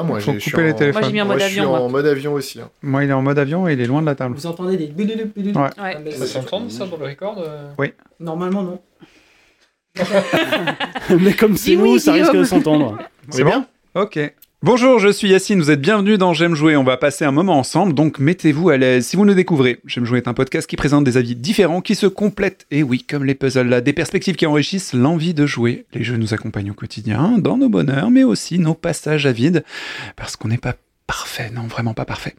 Ah, moi, Faut j'ai- je suis couper les en- téléphones. Moi, j'ai mis en Moi, mode je suis avion. moi. en mode avion aussi. hein. Moi, il est en mode avion et il est loin de la table. Vous entendez des Ouais. Ouais. Ah, mais Ça s'entend ça dans le record euh Normalement, non. Mais comme c'est Dis oui, nous, ça risque de s'entendre. C'est bon Ok. Bonjour, je suis Yacine, vous êtes bienvenue dans J'aime jouer, on va passer un moment ensemble, donc mettez-vous à l'aise. Si vous nous découvrez, J'aime jouer est un podcast qui présente des avis différents, qui se complètent, et oui, comme les puzzles là, des perspectives qui enrichissent l'envie de jouer. Les jeux nous accompagnent au quotidien, dans nos bonheurs, mais aussi nos passages à vide, parce qu'on n'est pas parfait, non, vraiment pas parfait.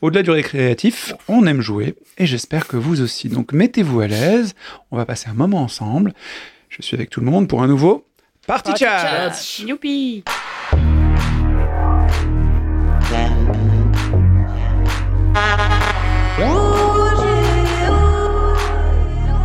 Au-delà du récréatif, on aime jouer, et j'espère que vous aussi. Donc mettez-vous à l'aise, on va passer un moment ensemble. Je suis avec tout le monde pour un nouveau Party Chat Youpi Hoje eu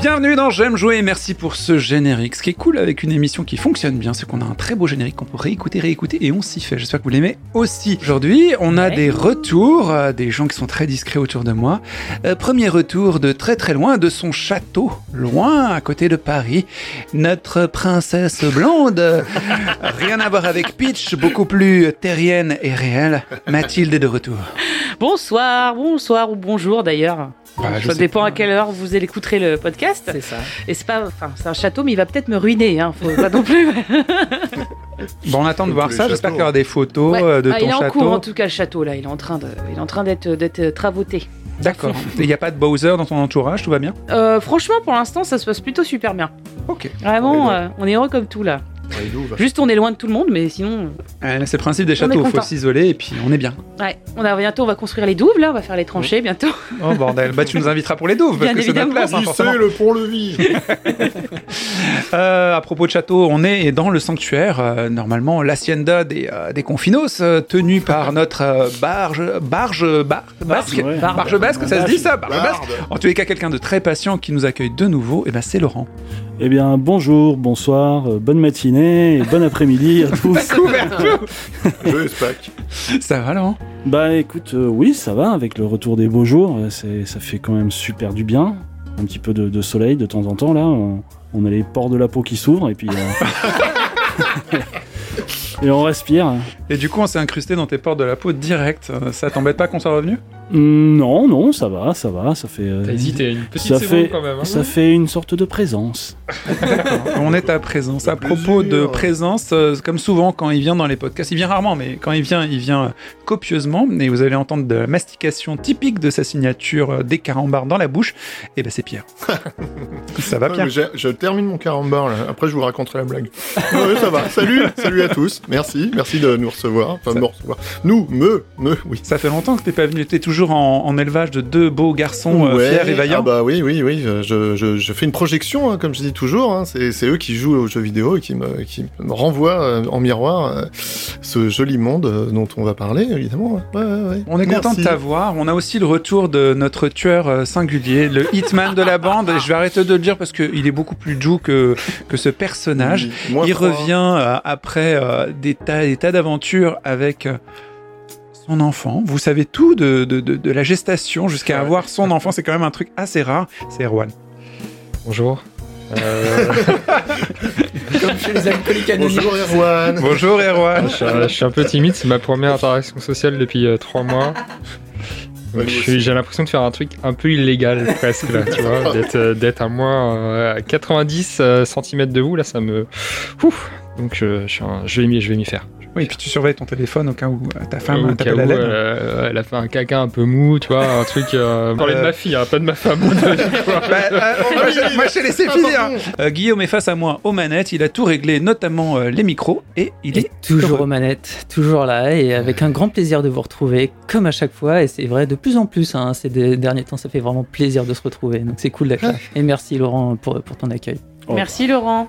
Bienvenue dans J'aime jouer, merci pour ce générique. Ce qui est cool avec une émission qui fonctionne bien, c'est qu'on a un très beau générique qu'on peut réécouter, réécouter et on s'y fait. J'espère que vous l'aimez aussi. Aujourd'hui, on a Ouais. des retours, euh, des gens qui sont très discrets autour de moi. Euh, premier retour de très très loin, de son château, loin à côté de Paris. Notre princesse blonde, rien à voir avec Peach, beaucoup plus terrienne et réelle. Mathilde est de retour. Bonsoir, bonsoir ou bonjour d'ailleurs. Bah, ça dépend à quelle heure vous écouterez le podcast. C'est ça. Et c'est pas, enfin, c'est un château, mais il va peut-être me ruiner. Hein. Faut pas non plus. Bon, on attend de voir ça. J'espère qu'il y aura des photos Ouais. euh, de Ah, ton il est en château. cours en tout cas le château là. Il est en train de, il est en train d'être, d'être travauté. D'accord. Il n'y a pas de Bowser dans ton entourage, tout va bien? Euh, franchement, pour l'instant, ça se passe plutôt super bien. Ok. Vraiment, Ouais, euh, on est heureux comme tout là. Juste, on est loin de tout le monde, mais sinon, c'est le principe des châteaux, il faut s'isoler et puis on est bien. ouais, on a bientôt, on va construire les douves là, on va faire les tranchées bientôt. Oh bordel, bah tu nous inviteras pour les douves, parce que c'est notre place, hein, forcément. le pont-levis. Euh, à propos de château, on est dans le sanctuaire, euh, normalement l'hacienda des, euh, des confinos, euh, tenu par notre euh, barge, barge, bar- basque, ouais. barge basque, ça se dit ça, barge basque. En tous les cas, quelqu'un de très patient qui nous accueille de nouveau, et ben c'est Laurent. Eh bien, bonjour, bonsoir, euh, bonne matinée et bon après-midi à tous. Joyeux Pâques. Ça va Laurent? Bah écoute, euh, oui, ça va, avec le retour des beaux jours, euh, c'est, ça fait quand même super du bien. Un petit peu de, de soleil de temps en temps, là. On, on a les pores de la peau qui s'ouvrent et puis... euh, et on respire. Et du coup, on s'est incrusté dans tes portes de la peau direct. Euh, Ça t'embête pas qu'on soit revenu? Non, non, ça va, ça va, ça fait... euh, T'as hésité une petite ça seconde fait, quand même. hein. ça fait une sorte de présence. On est à présence. À propos de présence, euh, comme souvent quand il vient dans les podcasts, il vient rarement, mais quand il vient, il vient euh, copieusement. Et vous allez entendre de la mastication typique de sa signature euh, des carambars dans la bouche. Et ben c'est Pierre. Ça va Pierre je termine mon carambar là. Après, je vous raconterai la blague. Ouais, ça va. Salut, salut à tous. Merci, merci de nous recevoir. Enfin, de nous recevoir. Nous, me, me, oui. Ça fait longtemps que t'es pas venu. T'es toujours en, en élevage de deux beaux garçons euh, fiers et vaillants. Ah bah oui, oui, oui. Je, je, je fais une projection, hein, comme je dis toujours. Hein. C'est, eux qui jouent aux jeux vidéo et qui me, qui me renvoient euh, en miroir euh, ce joli monde dont on va parler, évidemment. Ouais, ouais, ouais. On est content de t'avoir. On a aussi le retour de notre tueur singulier, le hitman de la bande. Je vais arrêter de le dire parce qu'il est beaucoup plus doux que, que ce personnage. Oui, moins Il revient après des tas, des tas d'aventures avec son enfant. Vous savez tout de, de, de, de la gestation jusqu'à Ouais. avoir son enfant. C'est quand même un truc assez rare. C'est Erwan. Bonjour. Euh, Comme chez les alcooliques anonymes. Bonjour Erwan. Bonjour Erwan. je, suis, un- je suis un peu timide, c'est ma première interaction sociale depuis euh, trois mois. Aussi. J'ai l'impression de faire un truc un peu illégal presque là, tu vois, d'être euh, d'être à moi euh, à 90 cm de vous là, ça me. Ouf. Donc je, un- je vais m'y faire. Oui, et puis tu surveilles ton téléphone au cas où euh, ta femme cas t'appelle à l'aide. euh, elle a fait un caca un peu mou, tu vois, un truc. Euh... Parler de Euh. ma fille, hein, pas de ma femme. Bah, euh, moi, je- moi, je t'ai laissé Ah, finir. Euh, Guillaume est face à moi aux manettes, il a tout réglé, notamment euh, les micros, et il Et est toujours heureux. aux manettes, toujours là, et avec un grand plaisir de vous retrouver, comme à chaque fois, et c'est vrai de plus en plus, hein, ces de- derniers temps, ça fait vraiment plaisir de se retrouver, donc c'est cool d'être là. Et merci Laurent pour, pour ton accueil. Oh. Merci Laurent.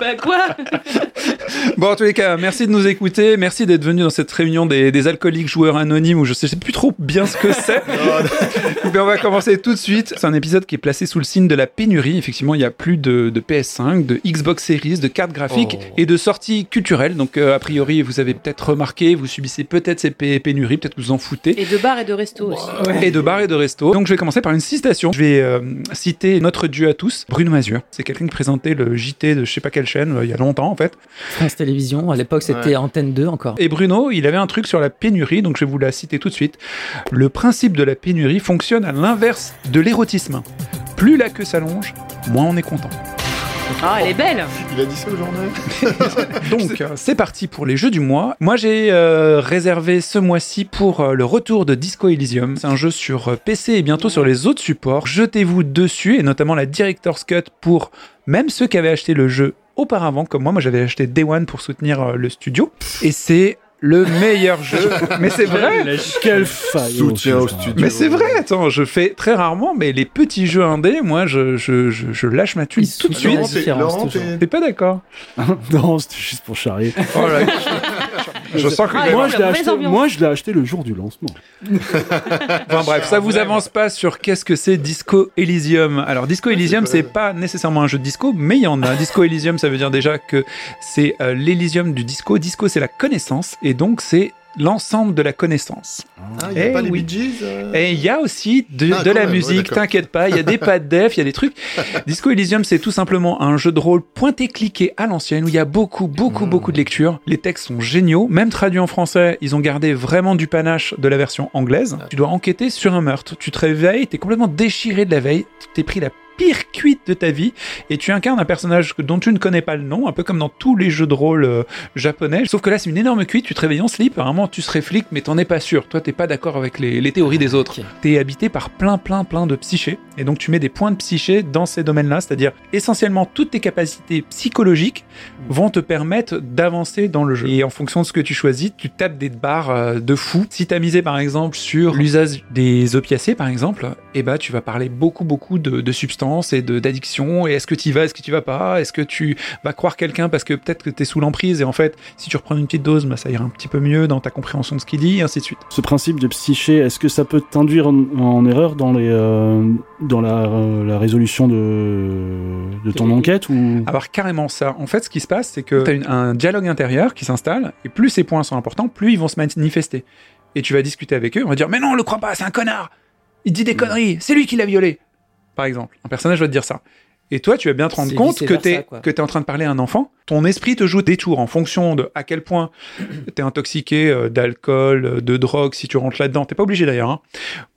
bah quoi Bon, en tous les cas, merci de nous écouter, merci d'être venu dans cette réunion des, des alcooliques joueurs anonymes où je sais plus trop bien ce que c'est. Mais on va commencer tout de suite. C'est un épisode qui est placé sous le signe de la pénurie. Effectivement, il y a plus de, de PS5, de Xbox Series, de cartes graphiques Oh. et de sorties culturelles. Donc, euh, a priori, vous avez peut-être remarqué, vous subissez peut-être ces pé- pénuries, peut-être que vous en foutez. Et de bar et de resto aussi. Et de bars et de restos. Donc je vais commencer par une citation. Je vais euh, citer notre dieu à tous, Bruno Mazur. C'est quelqu'un qui présentait le JT de je sais pas quelle chaîne, euh, il y a longtemps en fait. France Télévisions, à l'époque c'était Ouais. Antenne 2 encore. Et Bruno, il avait un truc sur la pénurie, donc je vais vous la citer tout de suite. Le principe de la pénurie fonctionne à l'inverse de l'érotisme. Plus la queue s'allonge, moins on est content. Ah, elle est belle. Il a dit ça au journal Donc, euh, c'est parti pour les jeux du mois. Moi, j'ai euh, réservé ce mois-ci pour euh, le retour de Disco Elysium. C'est un jeu sur euh, PC et bientôt sur les autres supports. Jetez-vous dessus, et notamment la Director's Cut pour même ceux qui avaient acheté le jeu auparavant, comme moi. Moi, j'avais acheté Day One pour soutenir euh, le studio. Et c'est le meilleur jeu. Mais c'est vrai Quelle faille Soutien au putain. studio. mais c'est vrai, attends, je fais très rarement, mais les petits jeux indés, moi, je, je, je, je lâche ma thune Ils tout de suite. t'es- T'es pas d'accord? Non, c'était juste pour charrier. Oh là, je, sens que... Ah, moi, je l'ai acheté, ambiance. moi, je l'ai acheté le jour du lancement. Enfin bref, ça vous avance pas sur qu'est-ce que c'est Disco Elysium. Alors Disco Elysium, c'est pas nécessairement un jeu de disco, mais il y en a. Disco Elysium, ça veut dire déjà que c'est euh, l'Elysium du disco. Disco, c'est la connaissance, et donc c'est l'ensemble de la connaissance. Ah, il n'y a Eh pas les oui. Bee Gees euh Et il y a aussi de, Ah, de la même, musique, t'inquiète pas, il y a des pas de def, il y a des trucs. Disco Elysium, c'est tout simplement un jeu de rôle pointé-cliqué à l'ancienne où il y a beaucoup, beaucoup, Mm. beaucoup de lectures. Les textes sont géniaux, même traduits en français, ils ont gardé vraiment du panache de la version anglaise. Tu dois enquêter sur un meurtre, tu te réveilles, t'es complètement déchiré de la veille, tu t'es pris la pire cuite de ta vie et tu incarnes un personnage dont tu ne connais pas le nom, un peu comme dans tous les jeux de rôle euh, japonais. Sauf que là, c'est une énorme cuite, tu te réveilles en slip, vraiment tu serais flic, mais t'en es pas sûr. Toi, t'es pas d'accord avec les, les théories des autres. Ok. T'es habité par plein, plein, plein de psychés. Et donc, tu mets des points de psyché dans ces domaines-là, c'est-à-dire essentiellement toutes tes capacités psychologiques vont te permettre d'avancer dans le jeu. Et en fonction de ce que tu choisis, tu tapes des barres euh, de fou. Si t'as misé par exemple sur l'usage des opiacés par exemple, eh ben tu vas parler beaucoup beaucoup de, de substances et de d'addiction. Et est-ce que tu y vas, est-ce que tu vas pas, est-ce que tu vas croire quelqu'un parce que peut-être que t'es sous l'emprise et en fait si tu reprends une petite dose, bah, ça ira un petit peu mieux dans ta compréhension de ce qu'il dit, et ainsi de suite. Ce principe de psyché, est-ce que ça peut t'induire en, en erreur dans, les, euh, dans la, euh, la résolution de, de ton Et- enquête ou... avoir carrément ça. En fait, ce qui se passe, c'est que tu as un dialogue intérieur qui s'installe, et plus ces points sont importants, plus ils vont se manifester. Et tu vas discuter avec eux, on va dire Mais non, on le croit pas, c'est un connard Il dit des conneries, c'est lui qui l'a violé Par exemple, un personnage va te dire ça. Et toi, tu vas bien te rendre compte que tu es, t'es en train de parler à un enfant. Ton esprit te joue des tours en fonction de à quel point tu es intoxiqué euh, d'alcool, euh, de drogue, si tu rentres là-dedans. T'es pas obligé d'ailleurs. Hein.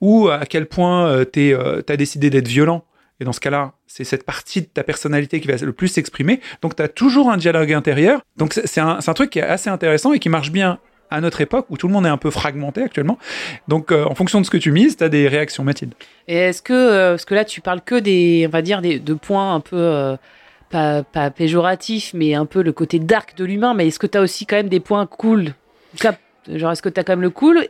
Ou à quel point tu as décidé d'être violent. Et dans ce cas-là, c'est cette partie de ta personnalité qui va le plus s'exprimer. Donc, tu as toujours un dialogue intérieur. Donc, c'est c'est un, c'est un truc qui est assez intéressant et qui marche bien à notre époque où tout le monde est un peu fragmenté actuellement. Donc, euh, en fonction de ce que tu mises, tu as des réactions, Mathilde. Et est-ce que, euh, parce que là, tu parles que des, on va dire, des, de points un peu, euh, pas, pas péjoratifs, mais un peu le côté dark de l'humain, mais est-ce que tu as aussi quand même des points cool? Genre, est-ce que tu as quand même le cool?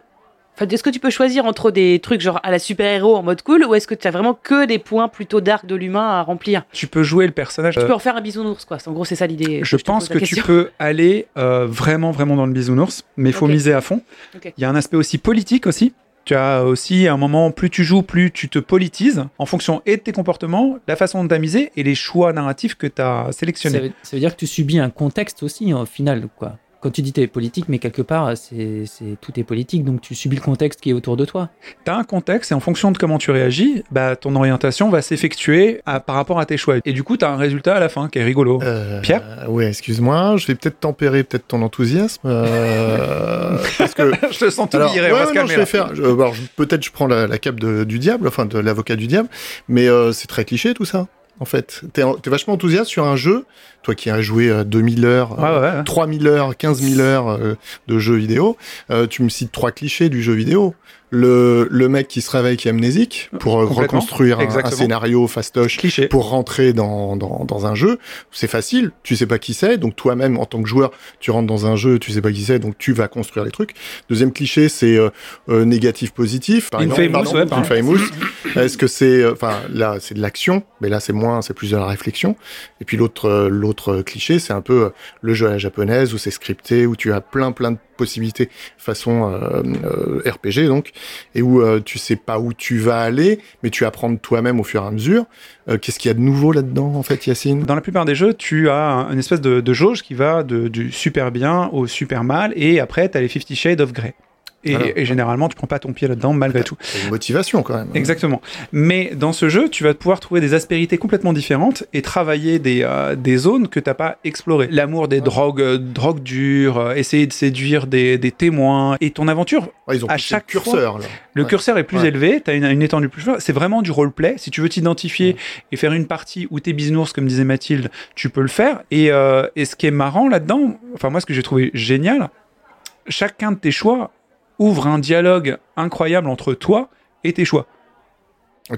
Enfin, est-ce que tu peux choisir entre des trucs genre à la super-héros en mode cool, ou est-ce que tu as vraiment que des points plutôt dark de l'humain à remplir? Tu peux jouer le personnage. Tu euh, peux en faire un bisounours, quoi. En gros, c'est ça l'idée. Je pense que tu peux aller euh, vraiment, vraiment dans le bisounours, mais il faut miser à fond. Il y a un aspect aussi politique aussi. Tu as aussi un moment, plus tu joues, plus tu te politises en fonction et de tes comportements, la façon de t'amuser et les choix narratifs que tu as Ça sélectionnés. veut, ça veut dire que tu subis un contexte aussi, au final, quoi. Quand tu dis t'es politique, mais quelque part, c'est, c'est, tout est politique, donc tu subis le contexte qui est autour de toi. Tu as un contexte et en fonction de comment tu réagis, bah, ton orientation va s'effectuer à- par rapport à tes choix. Et du coup, tu as un résultat à la fin qui est rigolo. Euh, Pierre Ouais, excuse-moi, je vais peut-être tempérer peut-être ton enthousiasme. euh, parce que Je te sens tout Alors, viré, ouais, on va ouais, se non, calmer. je vais faire. je- alors, je- peut-être je prends la, la cape de- du diable, enfin de l'avocat du diable, mais euh, c'est très cliché tout ça. En fait, t'es t'es vachement enthousiaste sur un jeu toi qui as joué euh, 2000 heures, Ouais, euh, ouais, ouais. 3000 heures, 15 000 heures euh, de jeux vidéo, euh, tu me cites trois clichés du jeu vidéo. Le, le mec qui se réveille qui est amnésique pour euh, reconstruire un, un scénario fastoche Cliché. pour rentrer dans, dans, dans un jeu, c'est facile, tu sais pas qui c'est, donc toi-même en tant que joueur, tu rentres dans un jeu, tu sais pas qui c'est, donc tu vas construire les trucs. Deuxième cliché, c'est euh, euh, négatif positif. Par Infamous, ouais, Infamous. Est-ce que c'est, euh, enfin là c'est de l'action, mais là c'est moins, c'est plus de la réflexion. Et puis l'autre l'autre cliché, c'est un peu le jeu à la japonaise où c'est scripté, où tu as plein plein de possibilités façon euh, euh, RPG donc, et où euh, tu sais pas où tu vas aller, mais tu apprends toi-même au fur et à mesure. Qu'est-ce qu'il y a de nouveau là-dedans en fait, Yacine? Dans la plupart des jeux, tu as un- une espèce de, jauge qui va du super bien au super mal, et après, tu as les 50 Shades of Grey. Et, Voilà. et généralement, tu prends pas ton pied là-dedans malgré tout. C'est une motivation quand même. Exactement. Mais dans ce jeu, tu vas pouvoir trouver des aspérités complètement différentes et travailler des, euh, des zones que t'as pas explorées. L'amour des drogues, euh, drogues dures, euh, essayer de séduire des, des témoins. Et ton aventure, Ouais, ils ont à chaque le curseur là. le Ouais. curseur est plus Ouais. élevé, tu as une, une étendue plus forte. C'est vraiment du roleplay. Si tu veux t'identifier et faire une partie où t'es bisounours, comme disait Mathilde, tu peux le faire. Et, euh, et ce qui est marrant là-dedans, enfin moi ce que j'ai trouvé génial, chacun de tes choix ouvre un dialogue incroyable entre toi et tes choix.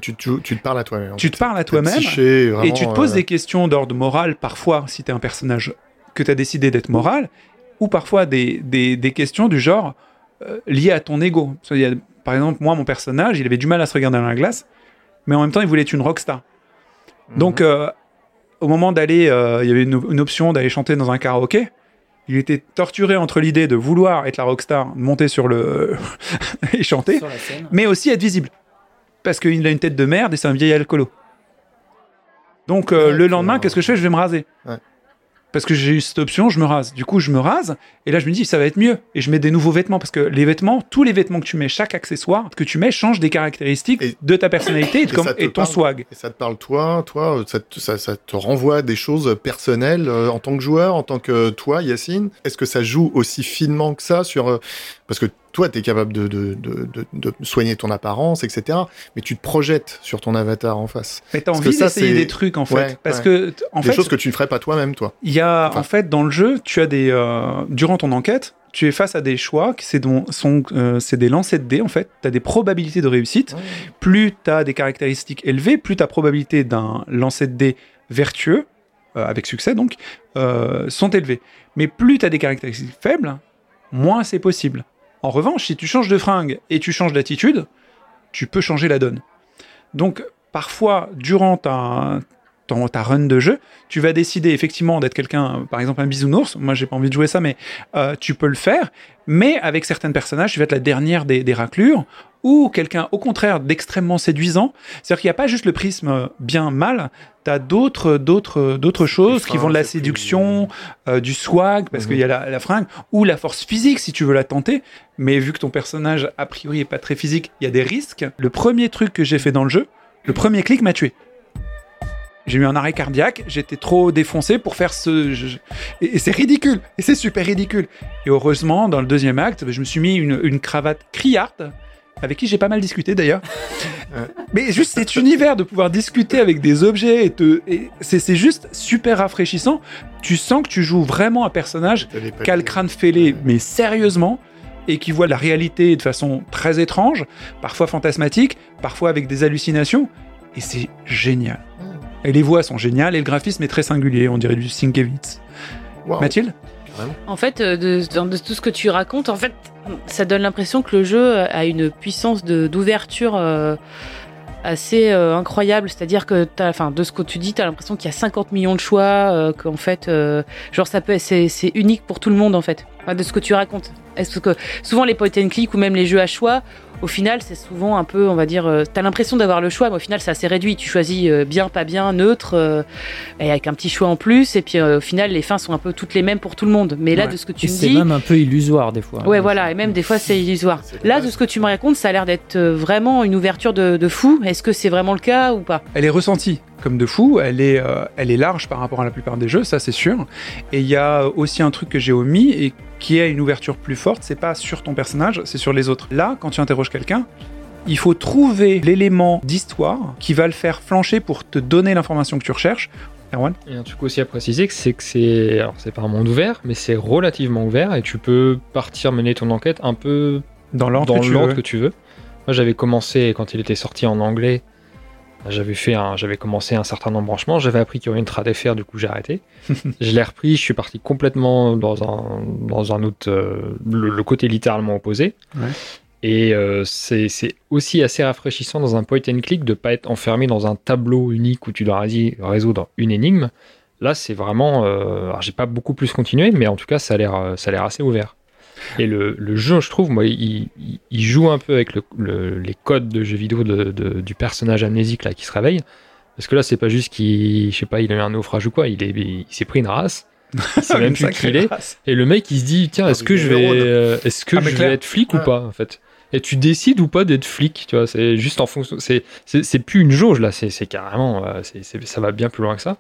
Tu, tu, tu te parles à toi-même. Tu te parles à toi-même et tu te poses euh, des questions d'ordre moral parfois si tu es un personnage que tu as décidé d'être moral ou parfois des, des, des questions du genre euh, liées à ton ego. Par exemple, moi, mon personnage, il avait du mal à se regarder dans la glace, mais en même temps, il voulait être une rockstar. mhm. Donc, euh, au moment d'aller, il y avait une, une option d'aller chanter dans un karaoké. Il était torturé entre l'idée de vouloir être la rockstar, monter sur le et chanter, mais aussi être visible. Parce qu'il a une tête de merde et c'est un vieil alcoolo. Donc euh, le lendemain, qu'est-ce que je fais? Je vais me raser. Ouais. Parce que j'ai eu cette option, je me rase. Du coup, je me rase et là, je me dis, ça va être mieux. Et je mets des nouveaux vêtements parce que les vêtements, tous les vêtements que tu mets, chaque accessoire que tu mets change des caractéristiques Et- de ta personnalité et, de et comme- ça te et ton parle swag. Et ça te parle toi, toi, ça te, ça, ça te renvoie à des choses personnelles euh, en tant que joueur, en tant que toi, Yacine? Est-ce que ça joue aussi finement que ça sur euh, parce que toi, tu es capable de, de, de, de, de soigner ton apparence, etc. Mais tu te projettes sur ton avatar en face. Mais t'as envie d'essayer des trucs en fait. Ouais, parce ouais. que, en des fait, choses que tu ne ferais pas toi-même, toi. Il y a, Enfin- en fait, dans le jeu, tu as des, euh, durant ton enquête, tu es face à des choix qui c'est euh, des lancers de dés, en fait. Tu as des probabilités de réussite. Plus tu as des caractéristiques élevées, plus ta probabilité d'un lancer de dés vertueux, euh, avec succès donc, euh, sont élevées. Mais plus tu as des caractéristiques faibles, moins c'est possible. En revanche, si tu changes de fringue et tu changes d'attitude, tu peux changer la donne. Donc, parfois, durant ta, run de jeu, tu vas décider effectivement d'être quelqu'un, par exemple un bisounours. Moi, j'ai pas envie de jouer ça, mais euh, tu peux le faire. Mais avec certains personnages, tu vas être la dernière des raclures ou quelqu'un, au contraire, d'extrêmement séduisant. C'est-à-dire qu'il n'y a pas juste le prisme bien-mal. Tu as d'autres, d'autres, d'autres choses qui vont de la plus- séduction, euh, du swag, parce Mhm. qu'il y a la, la fringue, ou la force physique si tu veux la tenter. Mais vu que ton personnage, a priori, est pas très physique, il y a des risques. Le premier truc que j'ai fait dans le jeu, le premier clic m'a tué. J'ai eu un arrêt cardiaque, j'étais trop défoncé pour faire ce. je- Et, et c'est ridicule, et c'est super ridicule. Et heureusement, dans le deuxième acte, je me suis mis une, une cravate criarde, avec qui j'ai pas mal discuté d'ailleurs. Mais juste cet univers de pouvoir discuter avec des objets, et, te- et c'est c'est juste super rafraîchissant. Tu sens que tu joues vraiment un personnage qui a le crâne fêlé, mais sérieusement, et qui voit la réalité de façon très étrange, parfois fantasmatique, parfois avec des hallucinations, et c'est génial. Et les voix sont géniales, et le graphisme est très singulier, on dirait du Sienkiewicz. Mathilde? En fait, euh, de, tout ce que tu racontes, en fait, ça donne l'impression que le jeu a une puissance d'ouverture euh, assez euh, incroyable. C'est-à-dire que, enfin, de ce que tu dis, tu as l'impression qu'il y a 50 millions de choix, euh, qu'en fait, genre, ça peut, c'est unique pour tout le monde, en fait, de ce que tu racontes. Est-ce que souvent les point and click ou même les jeux à choix, au final, c'est souvent un peu, on va dire, euh, t'as l'impression d'avoir le choix, mais au final, c'est assez réduit. Tu choisis euh, bien, pas bien, neutre, euh, et avec un petit choix en plus, et puis euh, au final, les fins sont un peu toutes les mêmes pour tout le monde. Mais là, Ouais. de ce que tu Et me c'est dis, même un peu illusoire des fois. ouais, voilà, et même des fois, c'est illusoire. C'est Là, de ce que tu me racontes, ça a l'air d'être vraiment une ouverture de, de fou. Est-ce que c'est vraiment le cas ou pas? Elle est ressentie comme de fou, elle est, euh, elle est large par rapport à la plupart des jeux, ça c'est sûr. Et il y a aussi un truc que j'ai omis et qui est une ouverture plus forte, c'est pas sur ton personnage, c'est sur les autres. Là, quand tu interroges quelqu'un, il faut trouver l'élément d'histoire qui va le faire flancher pour te donner l'information que tu recherches Erwan Et un truc aussi à préciser, c'est que c'est, alors c'est pas un monde ouvert, mais c'est relativement ouvert et tu peux partir mener ton enquête un peu Dans l'ordre que tu veux. que tu veux. Moi, j'avais commencé quand il était sorti en anglais. J'avais fait un, j'avais commencé un certain embranchement. J'avais appris qu'il y aurait une trad FR, du coup j'ai arrêté. je l'ai repris. Je suis parti complètement dans un dans un autre euh, le, le côté littéralement opposé. Ouais. Et euh, c'est aussi assez rafraîchissant dans un point and click de pas être enfermé dans un tableau unique où tu dois résoudre une énigme. Là, c'est vraiment. Euh, alors, j'ai pas beaucoup plus continué, mais en tout cas, ça a l'air, euh, ça a l'air assez ouvert. Et le, le jeu, je trouve, moi, il, il- il joue un peu avec le- le- les codes de jeux vidéo de- de- du personnage amnésique là qui se réveille. Parce que là, c'est pas juste qu'il, je sais pas, il a eu un naufrage ou quoi. Il est, il, s'est pris une race. Il sait même plus qui il est. Et le mec, il se dit, tiens, Ah, est-ce mais que il je est vais, euh, est-ce que Ah, je vais être flic ou Ouais. pas, en fait? Et tu décides ou pas d'être flic, tu vois. C'est juste en fonction. C'est, c'est, c'est plus une jauge là. C'est, c'est carrément, euh, c'est, c'est- ça va bien plus loin que ça.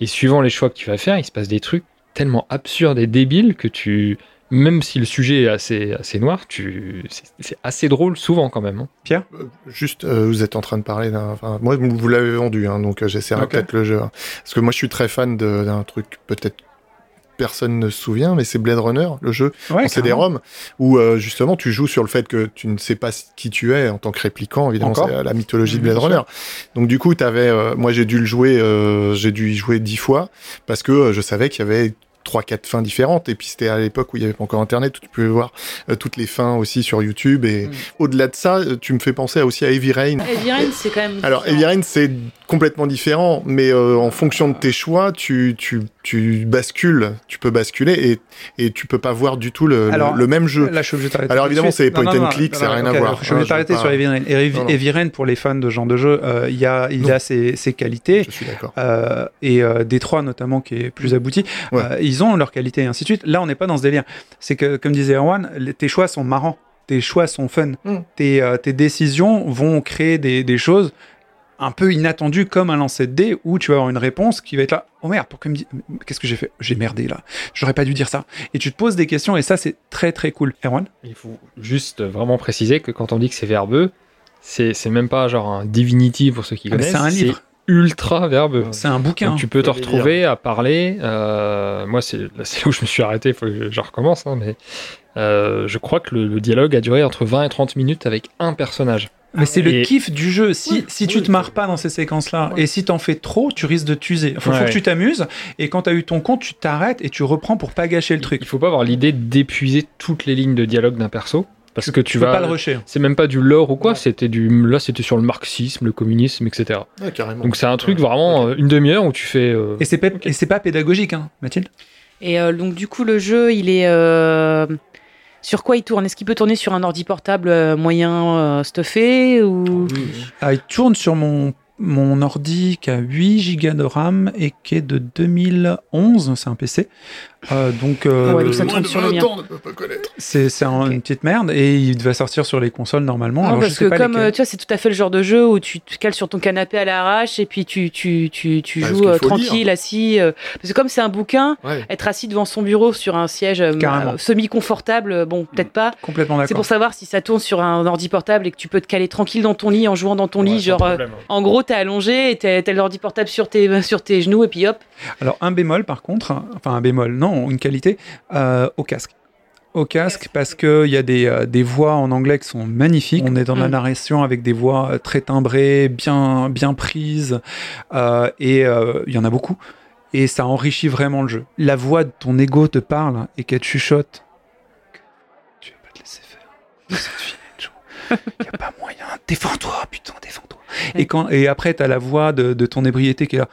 Et suivant les choix que tu vas faire, il se passe des trucs tellement absurdes et débiles que tu, même si le sujet est assez, assez noir, tu, c'est, assez drôle souvent quand même. hein. Euh, Juste, euh, vous êtes en train de parler d'un. Enfin, moi, vous l'avez vendu, hein, donc j'essaierai Ok. peut-être le jeu. hein. Parce que moi, je suis très fan d'un truc peut-être personne ne se souvient, mais c'est Blade Runner, le jeu. Ouais, en CD-ROM, où euh, justement tu joues sur le fait que tu ne sais pas qui tu es en tant que répliquant, évidemment, c'est la mythologie de Blade bien Runner. Donc du coup, t'avais, euh, moi j'ai dû le jouer, euh, j'ai dû y jouer dix fois parce que euh, je savais qu'il y avait trois quatre fins différentes. Et puis c'était à l'époque où il y avait pas encore internet où tu pouvais voir euh, toutes les fins aussi sur YouTube. Et Mm. au-delà de ça tu me fais penser aussi à Heavy Rain. Heavy Rain, c'est quand même. alors, Heavy Rain, c'est complètement différent, mais euh, en fonction de tes choix, tu, tu, tu bascules, tu peux basculer et, et tu peux pas voir du tout le, le- Alors, le même jeu. Là, je suis obligé de t'arrêter. Alors, évidemment, c'est point and click, ça a non, rien à voir. Je suis obligé veux sur Rain, pour les fans de ce genre de jeu, euh, il y a, il Non. a ses, ses qualités. Je suis d'accord. euh, et euh, Détroit notamment qui est plus abouti, Ouais. ils ont leurs qualités et ainsi de suite. Là, on n'est pas dans ce délire. C'est que, comme disait Erwan, tes choix sont marrants, tes choix sont fun, Mm. tes, euh, tes décisions vont créer des, des choses un peu inattendues comme un lancer de dés où tu vas avoir une réponse qui va être là. Oh merde, pourquoi me dit Qu'est-ce que j'ai fait? J'ai merdé là. J'aurais pas dû dire ça. Et tu te poses des questions et ça, c'est très très cool. Erwan? Il faut juste vraiment préciser que quand on dit que c'est verbeux, c'est, c'est même pas genre un divinity pour ceux qui Ah, mais connaissent. c'est un livre. ultra verbeux. C'est un bouquin. Donc tu peux te retrouver à parler. euh, moi, c'est où je me suis arrêté. Il faut que je, je recommence. hein, mais euh, je crois que le, le dialogue a duré entre 20 et 30 minutes avec un personnage. Mais c'est le kiff du jeu. Si, Oui, si tu oui, te marres pas dans ces séquences-là et si t'en fais trop, tu risques de t'user. Faut, faut Ouais. que tu t'amuses et quand t'as eu ton compte, tu t'arrêtes et tu reprends pour pas gâcher le truc. Il faut pas avoir l'idée d'épuiser toutes les lignes de dialogue d'un perso. Parce que tu, Tu peux vas. pas le rusher. c'est même pas du lore ou quoi, c'était du. Là, c'était sur le marxisme, le communisme, etc. Ouais, carrément. Donc c'est un truc Ouais. vraiment euh, une demi-heure où tu fais. euh, Et c'est pas, pas pédagogique, hein, Mathilde? Et euh, donc, du coup, le jeu, il est. euh, Sur quoi il tourne? Est-ce qu'il peut tourner sur un ordi portable euh, moyen euh, stuffé ou... ah, Il tourne sur mon, mon ordi qui a 8 Go de RAM et qui est de 2011. C'est un PC. Euh, donc, euh, Ah ouais, donc ça Moins tourne de sur le 20 mien. ans, on ne peut pas connaître. c'est c'est un- une petite merde et il va sortir sur les consoles normalement. Non, Alors, je parce sais que pas comme lesquelles. tu vois, c'est tout à fait le genre de jeu où tu te cales sur ton canapé à l'arrache et puis tu tu tu, tu Bah, joues euh, tranquille assis. euh, parce que comme c'est un bouquin, Ouais. être assis devant son bureau sur un siège euh, euh, semi-confortable, bon peut-être pas. Complètement C'est d'accord. pour savoir si ça tourne sur un ordi portable et que tu peux te caler tranquille dans ton lit en jouant dans ton lit, ouais, genre. euh, problème. en gros, t'es allongé et t'as l'ordi portable sur tes, sur tes genoux et puis hop. Alors un bémol par contre, enfin un bémol, non, une qualité, euh, au casque. Au casque parce qu'il y a des, euh, des voix en anglais qui sont magnifiques. On est dans la Mm. narration avec des voix euh, très timbrées, bien, bien prises, euh, et euh, il y en a beaucoup. Et ça enrichit vraiment le jeu. La voix de ton ego te parle et qu'elle te chuchote. Tu vas pas te laisser faire. Il n'y a pas moyen. Défends-toi, putain, défends-toi. Et, quand, et après, tu as la voix de, de ton ébriété qui est là.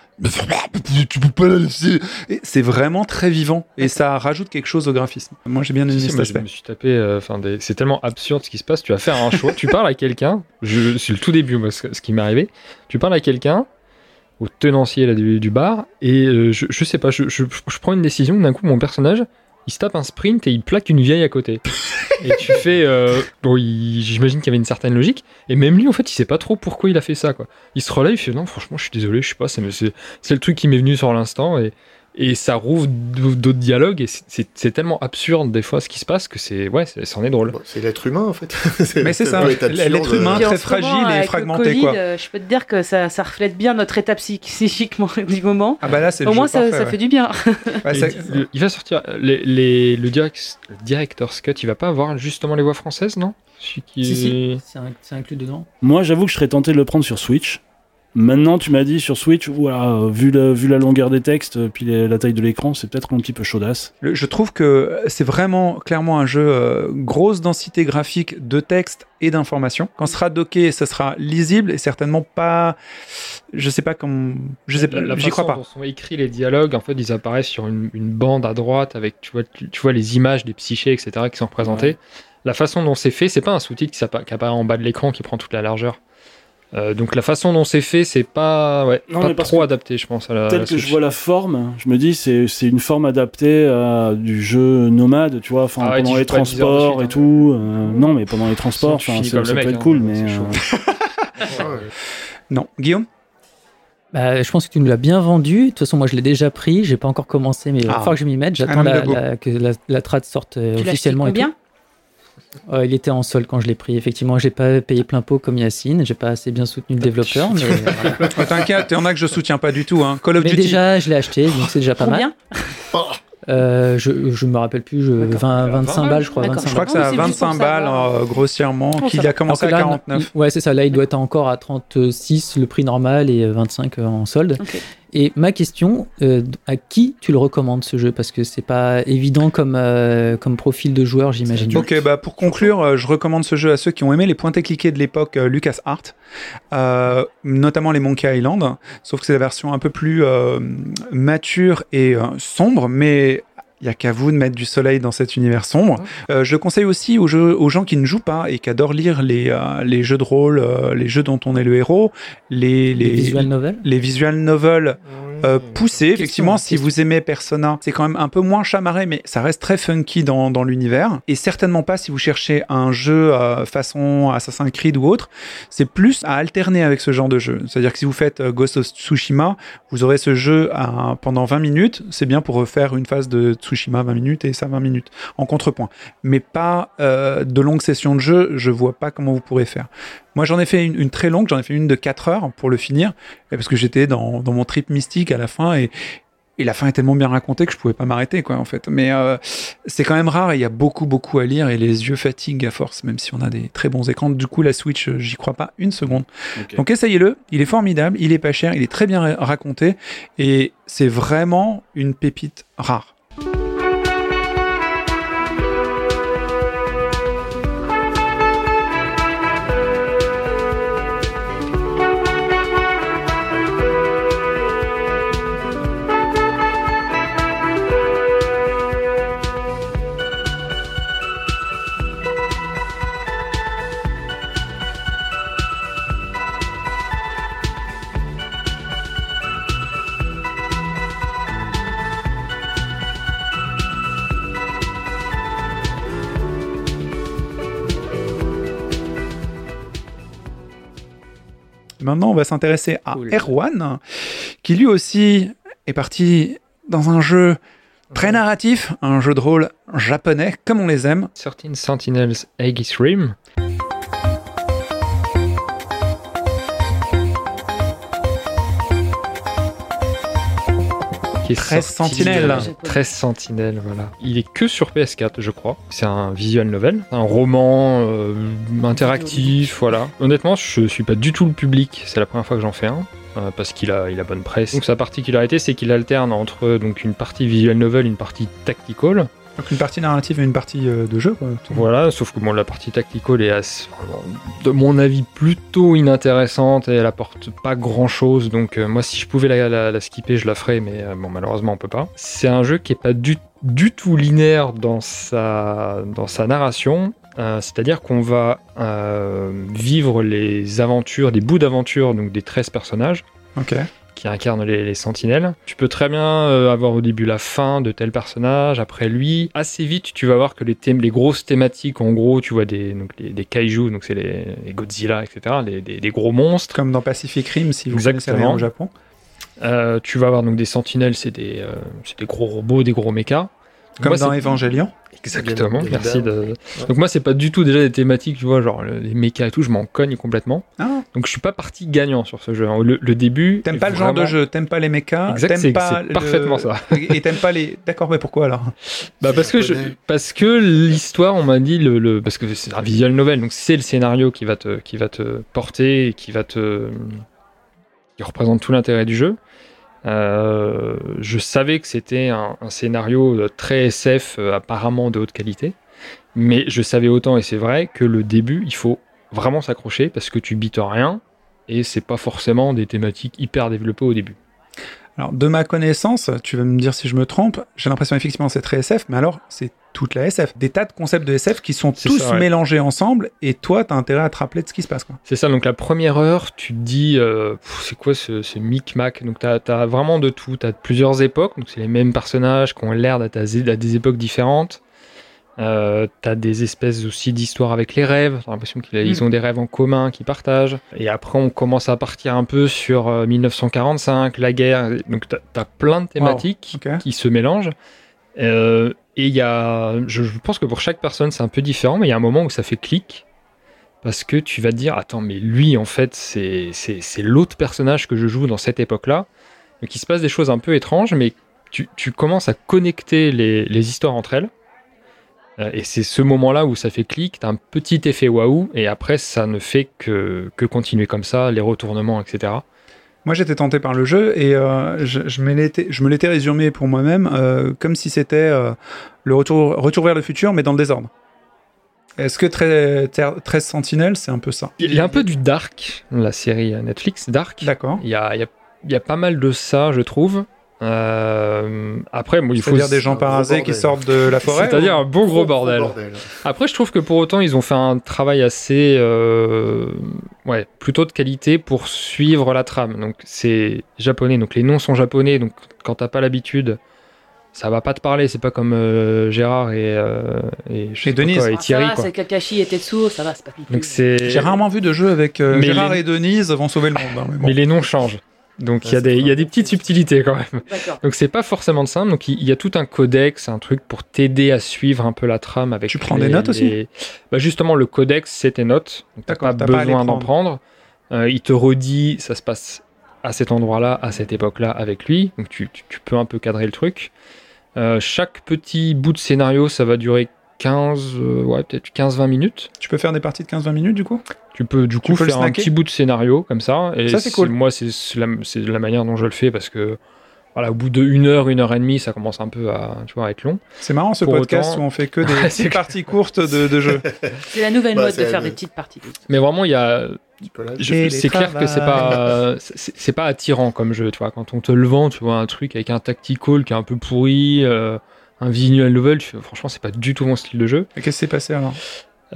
Tu peux pas la laisser. Et C'est vraiment très vivant. Et ça rajoute quelque chose au graphisme. Moi, j'ai bien aimé Si, cet je me suis tapé. euh, Enfin, des- c'est tellement absurde ce qui se passe. Tu vas faire un choix. tu parles à quelqu'un. Je, c'est le tout début, moi, ce, ce qui m'est arrivé. Tu parles à quelqu'un au tenancier là, du, du bar et euh, je, je sais pas. Je, je- je prends une décision. D'un coup, mon personnage. Il se tape un sprint et il plaque une vieille à côté. et tu fais. euh, bon, j'imagine qu'il y avait une certaine logique. Et même lui, en fait, il sait pas trop pourquoi il a fait ça. Quoi. Il se relève, il fait non, franchement, je suis désolé, je sais pas. C'est le truc qui m'est venu sur l'instant. Et, et ça rouvre d'autres dialogues et c'est- tellement absurde des fois ce qui se passe que c'est ouais c'est- c'en est drôle Bon, c'est l'être humain en fait. Mais c'est ça, l'être humain. Très fragile et fragmenté, Covid, quoi. euh, je peux te dire que ça, ça reflète bien notre état psy- psychiquement du moment. Ah bah là, c'est le Au moins, ça, parfait, ça ouais. fait du bien. Ouais, Et ça- le- il va sortir les, les- le, direct, le director's cut il va pas avoir justement les voix françaises non? Qui Si, si, c'est inclus dedans. Moi, j'avoue que je serais tenté de le prendre sur Switch. Maintenant, tu m'as dit sur Switch, voilà, vu, la, vu la longueur des textes, puis les- la taille de l'écran, c'est peut-être un petit peu chaudasse. Le- Je trouve que c'est vraiment clairement un jeu euh, grosse densité graphique de texte et d'informations. Quand ce sera docké, ça sera lisible et certainement pas. Je sais pas comment. Je sais pas. J'y crois façon pas. dont sont écrits les dialogues, en fait, ils apparaissent sur une, une bande à droite avec, tu vois, tu, tu vois les images des psychés, etc., qui sont représentées. La façon dont c'est fait, c'est pas un sous-titre qui apparaît en bas de l'écran qui prend toute la largeur. Euh, donc la façon dont c'est fait, c'est pas, ouais, Non, pas mais parce trop adapté, je pense. À la, Tel la que je vois la forme, je me dis c'est c'est une forme adaptée à du jeu nomade, tu vois, enfin Ah pendant les joues pas 10 heures de transports suite, et hein. tout. euh, non, mais pendant les transports, ça, comme ça le peut mec, être hein, cool, mais euh. Non. Guillaume? Bah, je pense que tu nous l'as bien vendu. De toute façon, moi, je l'ai déjà pris. J'ai pas encore commencé, mais il va Ah. falloir que je m'y mette. J'attends la, la- que la, la trad sorte Tu l'as acheté officiellement. combien Euh, il était en solde quand je l'ai pris. Effectivement, j'ai pas payé plein pot comme Yacine. J'ai pas assez bien soutenu le développeur. mais, voilà. Oh, T'inquiète, il y en a que je soutiens pas du tout. Hein. Call of Mais Duty. déjà, je l'ai acheté, donc c'est déjà pas mal. Euh, je, je me rappelle plus, je, 20, 25 balles, je crois. D'accord. 25 je crois que Non, c'est à mais c'est juste 25 pour balles euh, grossièrement, Oh, qu'il a commencé à là, 49. il- ouais, c'est ça. Là, il doit être encore à 36 le prix normal et 25 en solde. Ok. Et ma question, euh, à qui tu le recommandes ce jeu? Parce que c'est pas évident comme, euh, comme profil de joueur, j'imagine. Ok, bah pour conclure, euh, je recommande ce jeu à ceux qui ont aimé les pointés cliqués de l'époque LucasArts, euh, notamment les Monkey Island, sauf que c'est la version un peu plus mature et sombre, mais il y a qu'à vous de mettre du soleil dans cet univers sombre. Euh, je le conseille aussi aux, jeux- aux gens qui ne jouent pas et qui adorent lire les, euh, les jeux de rôle, euh, les jeux dont on est le héros, les, Les visual novels les visual novels euh, poussé. Effectivement, si question. vous aimez Persona, c'est quand même un peu moins chamarré, mais ça reste très funky dans, dans l'univers. Et certainement pas si vous cherchez un jeu euh, façon Assassin's Creed ou autre. C'est plus à alterner avec ce genre de jeu. C'est-à-dire que si vous faites Ghost of Tsushima, vous aurez ce jeu à- pendant 20 minutes. C'est bien pour refaire une phase de Tsushima 20 minutes et ça 20 minutes en contrepoint. Mais pas euh, de longues sessions de jeu. Je vois pas comment vous pourrez faire. Moi, j'en ai fait une, une très longue, j'en ai fait une de 4 heures pour le finir, parce que j'étais dans, dans mon trip mystique à la fin, et, et la fin est tellement bien racontée que je pouvais pas m'arrêter, quoi, en fait. Mais euh, c'est quand même rare, et il y a beaucoup, beaucoup à lire, et les yeux fatiguent à force, même si on a des très bons écrans. Du coup, la Switch, euh, j'y crois pas une seconde. Donc essayez-le, il est formidable, il est pas cher, il est très bien ra- raconté, et c'est vraiment une pépite rare. Maintenant, on va s'intéresser à Cool. Erwan, qui lui aussi est parti dans un jeu très narratif, un jeu de rôle japonais, comme on les aime. 13 Sentinels Aegis Rim. Qui est 13 sorti- Sentinelles. 13 Sentinelles, voilà. Il est que sur PS4, je crois. C'est un visual novel, un roman euh, interactif, voilà. Honnêtement, je suis pas du tout le public. C'est la première fois que j'en fais un. euh, Parce qu'il a, il a bonne presse. Donc sa particularité, c'est qu'il alterne entre donc une partie visual novel, une partie tactical. Donc une partie narrative et une partie euh, de jeu. Quoi. Voilà, sauf que bon, la partie tactical est, assez- de mon avis, plutôt inintéressante et elle apporte pas grand chose. Donc, euh, moi, si je pouvais la, la- la skipper, je la ferais, mais euh, bon, malheureusement, on peut pas. C'est un jeu qui est pas du, du tout linéaire dans sa, dans sa narration. Euh, C'est-à-dire qu'on va vivre les aventures, des bouts d'aventures, donc des 13 personnages Ok. Qui incarne les, les sentinelles. Tu peux très bien euh, avoir au début la fin de tel personnage, après lui. Assez vite, tu vas voir que les, thèmes, les grosses thématiques, en gros, tu vois des, donc les, des kaiju, donc c'est les, les Godzilla, etc., les, des, gros monstres. Comme dans Pacific Rim, si vous Exactement. au Japon. Euh, tu vas avoir donc des sentinelles, c'est des, euh, c'est des gros robots, des gros mechas. Comme Moi, dans Evangelion. Exactement, merci de. Donc moi c'est pas du tout déjà des thématiques, tu vois, genre le- les mechas et tout, je m'en cogne complètement. Ah. Donc je suis pas parti gagnant sur ce jeu. Le, le début. T'aimes pas le genre de jeu, t'aimes pas les mechas, Exact, t'aimes c'est- pas c'est parfaitement ça. Et t'aimes pas les. D'accord, mais pourquoi alors? Bah parce que je, parce que l'histoire, on m'a dit le, le- parce que c'est un visual novel, donc c'est le scénario qui va te qui va te porter, et qui va te qui représente tout l'intérêt du jeu. Euh, je savais que c'était un, scénario euh, très SF, euh, apparemment de haute qualité, mais je savais autant et c'est vrai que le début, il faut vraiment s'accrocher parce que tu bites rien et c'est pas forcément des thématiques hyper développées au début. Alors, de ma connaissance, tu vas me dire si je me trompe, j'ai l'impression effectivement c'est très SF, mais alors c'est toute la SF. Des tas de concepts de SF qui sont tous ça, ouais. mélangés ensemble, et toi, t'as intérêt à te rappeler de ce qui se passe. C'est ça, donc la première heure, tu te dis, euh, c'est quoi ce, ce micmac? Donc tu as, vraiment de tout, tu as plusieurs époques, donc c'est les mêmes personnages qui ont l'air d'être à, des époques différentes. Euh, tu as des espèces aussi d'histoires avec les rêves, j'ai l'impression qu'ils Mm. ont des rêves en commun qu'ils partagent. Et après, on commence à partir un peu sur euh, 1945, la guerre, donc tu as, plein de thématiques qui se mélangent. Euh, et il je, pense que pour chaque personne c'est un peu différent, mais il y a un moment où ça fait clic parce que tu vas te dire attends mais lui en fait c'est l'autre personnage que je joue dans cette époque-là. Donc il se passe des choses un peu étranges, mais tu, commences à connecter les, histoires entre elles. Euh, Et c'est ce moment-là où ça fait clic, t'as un petit effet waouh, et après ça ne fait que continuer comme ça, les retournements, etc. Moi, j'étais tenté par le jeu et euh, je, je me l'étais- je me l'étais résumé pour moi-même euh, comme si c'était euh, le retour, retour vers le futur, mais dans le désordre. Est-ce que 13, 13 Sentinelles, c'est un peu ça? Il y a un peu du dark, la série Netflix, Dark. D'accord. Il y a, il y a- il y a pas mal de ça, je trouve. Euh, après, bon, il faut. C'est-à-dire des gens parasés qui bordel. sortent de la forêt C'est-à-dire ou- un beau gros bordel. Après, je trouve que pour autant, ils ont fait un travail assez, euh, ouais, plutôt de qualité pour suivre la trame. Donc, c'est japonais, donc les noms sont japonais, donc quand t'as pas l'habitude, ça va pas te parler. C'est pas comme euh, Gérard et, euh, et, je sais Et Denise. quoi, et Ah, Thierry, ça va, quoi. c'est Kakashi et Tetsuo, ça va, c'est pas pipi. Donc c'est. J'ai rarement vu de jeu avec euh, Gérard les- et Denise vont sauver le monde. hein, mais bon. Mais les noms changent. Donc il y, a Ouais, des- c'est il y a des petites subtilités quand même. Donc c'est pas forcément de simple. Donc il y a tout un codex, un truc pour t'aider à suivre un peu la trame avec. Tu prends les- des notes aussi les- Bah justement le codex c'est tes notes. Donc t'as pas besoin d'en prendre. prendre. Euh, il te redit ça se passe à cet endroit-là, à cette époque-là avec lui. Donc tu, tu- tu peux un peu cadrer le truc. Euh, chaque petit bout de scénario ça va durer 15, euh, ouais peut-être 15-20 minutes. Tu peux faire des parties de 15-20 minutes du coup? Tu peux du coup peux faire un petit bout de scénario comme ça. Et Ça, c'est cool. Moi, c'est c'est la, la manière dont je le fais parce que voilà, au bout de une heure, une heure et demie, ça commence un peu à, tu vois, à être long. C'est marrant ce Pour podcast autant- où on fait que des petites parties courtes de, de jeux. C'est la nouvelle Bah, mode de faire des petites parties. Mais vraiment, il y a, c'est clair que c'est pas, c'est c'est pas attirant comme jeu, tu vois. Quand on te le vend, tu vois un truc avec un tactical qui est un peu pourri, euh, un visual novel, tu franchement, c'est pas du tout mon style de jeu. Et Qu'est-ce qui s'est passé alors?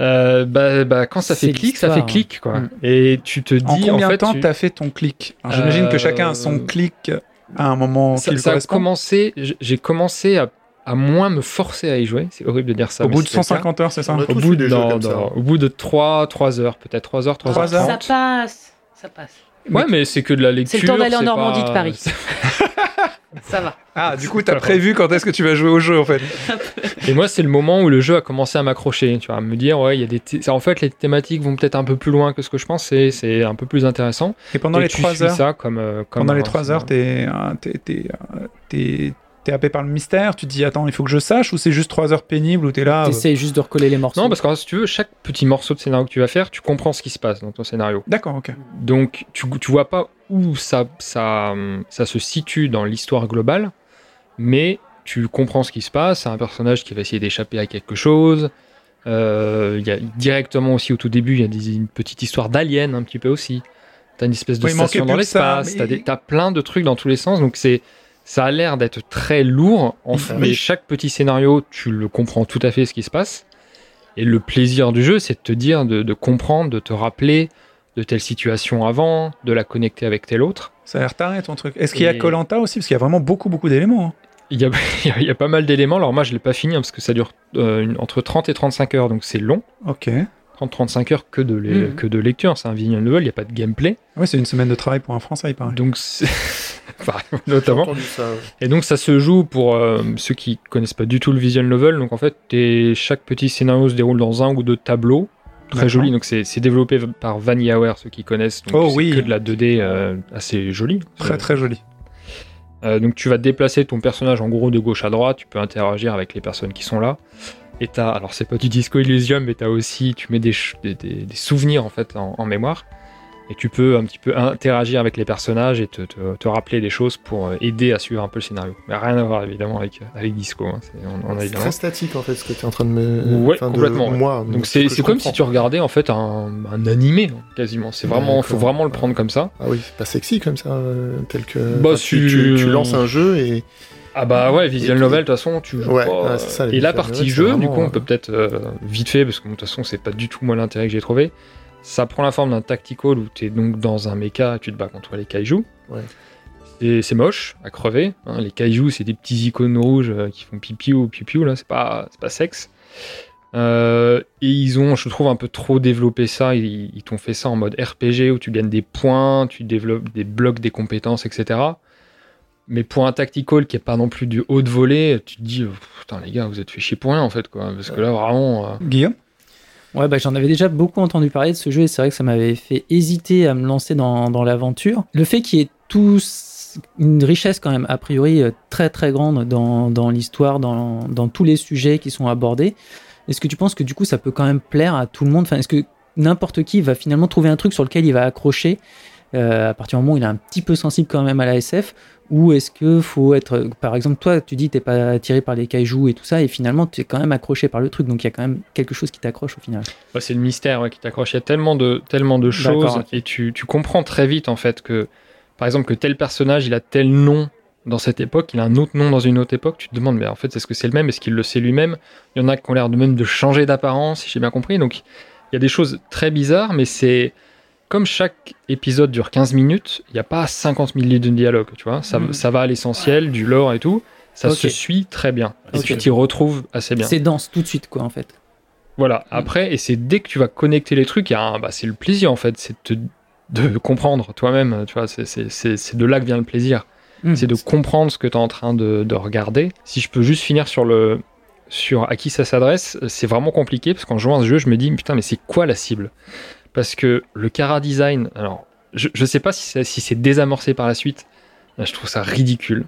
Euh, bah, bah, quand ça fait clic, ça fait l'histoire. clic, quoi. Mm. Et tu te dis, En combien fait, de temps tu- t'as fait ton clic? J'imagine que Euh, chacun a son clic à un moment ça, qui ça a commencé, j'ai commencé à, à moins me forcer à y jouer. C'est horrible de dire ça. Au bout de c'était le cas. 150 heures, c'est ça? Au bout de, non, ça. non, au bout de 3, 3 heures, peut-être 3 heures, 3 Trois heures. heures? Ça 30. passe. Ça passe. Ouais, mais c'est que de la lecture. C'est le temps d'aller en Normandie pas- de Paris. Ça va. Ah, du coup, t'as prévu quand est-ce que tu vas jouer au jeu en fait Et moi, c'est le moment où le jeu a commencé à m'accrocher. Tu vois, à me dire, ouais, il y a des. En fait, les thématiques vont peut-être un peu plus loin que ce que je pensais. C'est un peu plus intéressant. Et pendant Et les tu 3 suis heures, ça comme. euh, comme pendant les 3 heures, t'es euh, t'es- t'es, euh, happé par le mystère, tu te dis attends, il faut que je sache ou c'est juste 3 heures pénibles où t'es là euh, T'essayes juste de recoller les morceaux. Non, parce que si tu veux, chaque petit morceau de scénario que tu vas faire, tu comprends ce qui se passe dans ton scénario. D'accord, ok. Donc, tu, tu vois pas où ça, ça, ça se situe dans l'histoire globale, mais tu comprends ce qui se passe. C'est un personnage qui va essayer d'échapper à quelque chose. Euh, Il y a directement aussi au tout début, il y a des- une petite histoire d'alien un petit peu aussi. T'as une espèce de Oui, station dans l'espace. mais- T'as plein de trucs dans tous les sens. Donc c'est ça a l'air d'être très lourd, en fait, Ah mais chaque petit scénario, tu le comprends tout à fait ce qui se passe. Et le plaisir du jeu, c'est de te dire, de, de comprendre, de te rappeler de telle situation avant, de la connecter avec telle autre. Ça a l'air taré ton truc. Est-ce qu'il y a Colanta aussi? Parce qu'il y a vraiment beaucoup, beaucoup d'éléments. hein. Il y a, il y pas mal d'éléments. Alors moi, je l'ai pas fini hein, parce que ça dure euh, une- entre 30 et 35 heures, donc c'est long. Ok. 30-35 heures que de, que de lecture. C'est un visual novel, il n'y a pas de gameplay. Ouais, c'est une semaine de travail pour un Français, il paraît. Donc Enfin, J'ai notamment. entendu ça. ouais. Et donc ça se joue pour euh, ceux qui connaissent pas du tout le visual novel. Donc en fait, chaque petit scénario se déroule dans un ou deux tableaux. Très joli. Donc c'est développé par VanillaWare, ceux qui connaissent. Donc Oh oui. que de la 2D euh, assez jolie. Très très joli. Euh, donc tu vas déplacer ton personnage en gros de gauche à droite, tu peux interagir avec les personnes qui sont là. Et t'as, alors c'est pas du Disco Elysium, mais t'as aussi, tu mets des, souvenirs en fait en, en mémoire. Et tu peux un petit peu interagir avec les personnages et te, te- te rappeler des choses pour euh, aider à suivre un peu le scénario. Mais rien à voir évidemment avec, avec Disco, hein, c'est- on, a très statique en fait ce que tu es en train de me. Ouais, enfin, de- complètement, ouais. Moi, Donc ce c'est c'est comme si tu regardais en fait un, un animé hein, quasiment. C'est vraiment, faut vraiment le prendre comme ça. Ah oui, c'est pas sexy comme ça, euh, tel que. Bah, enfin, tu, tu- tu- tu lances un jeu et. Ah bah ouais, visual novel, de toute façon, tu joues Ouais, pas, ouais, ça, Et la partie jeu, du coup, on euh, peut peut-être euh, vite fait, parce que de toute façon, c'est pas du tout moi l'intérêt que j'ai trouvé. Ça prend la forme d'un tactical où tu es donc dans un mecha tu te bats contre les kaijus. Ouais. Et c'est moche à crever. hein. Les kaijus, c'est des petits icônes rouges euh, qui font pipi ou pipi là, c'est pas, c'est pas sexe. Euh, et ils ont, je trouve, un peu trop développé ça. Ils, ils t'ont fait ça en mode RPG où tu gagnes des points, tu développes des blocs, des compétences, etc. Mais pour un tactical qui est pas non plus du haut de volée, tu te dis, putain les gars, vous êtes fait chier pour rien en fait, quoi. Parce que là, vraiment. euh, Guillaume Ouais, bah, j'en avais déjà beaucoup entendu parler de ce jeu et c'est vrai que ça m'avait fait hésiter à me lancer dans, dans l'aventure. Le fait qu'il y ait tous une richesse quand même, a priori, euh, très très grande dans, dans l'histoire, dans, dans tous les sujets qui sont abordés, est-ce que tu penses que du coup ça peut quand même plaire à tout le monde? Enfin, Est-ce que n'importe qui va finalement trouver un truc sur lequel il va accrocher euh, à partir du moment où il est un petit peu sensible quand même à la SF ou est-ce que faut être par exemple toi tu dis t'es pas attiré par les kaijus et tout ça et finalement tu es quand même accroché par le truc donc il y a quand même quelque chose qui t'accroche au final Ouais, c'est le mystère ouais, qui t'accroche. Il y a tellement de, tellement de choses et tu, tu comprends très vite en fait que, par exemple, que tel personnage il a tel nom dans cette époque, il a un autre nom dans une autre époque. Tu te demandes, mais en fait, est-ce que c'est le même? Est-ce qu'il le sait lui-même? Il y en a qui ont l'air de même de changer d'apparence, si j'ai bien compris. Donc, il y a des choses très bizarres, mais c'est comme chaque épisode dure 15 minutes, il n'y a pas 50 000 lignes de dialogue, tu vois. Ça, Mhm. ça va à l'essentiel, du lore et tout. Ça se suit très bien. Et tu t'y retrouves assez bien. c'est dense tout de suite quoi en fait Voilà, après, et c'est dès que tu vas connecter les trucs, il y a un- bah, c'est le plaisir en fait, c'est de, de comprendre toi-même, tu vois, c'est- de là que vient le plaisir. Mhm. C'est de comprendre ce que tu es en train de, de regarder. Si je peux juste finir sur le sur à qui ça s'adresse, c'est vraiment compliqué parce qu'en jouant à ce jeu, je me dis putain, mais c'est quoi la cible? Parce que le Cara Design, alors je, je sais pas si c'est si c'est désamorcé par la suite, je trouve ça ridicule.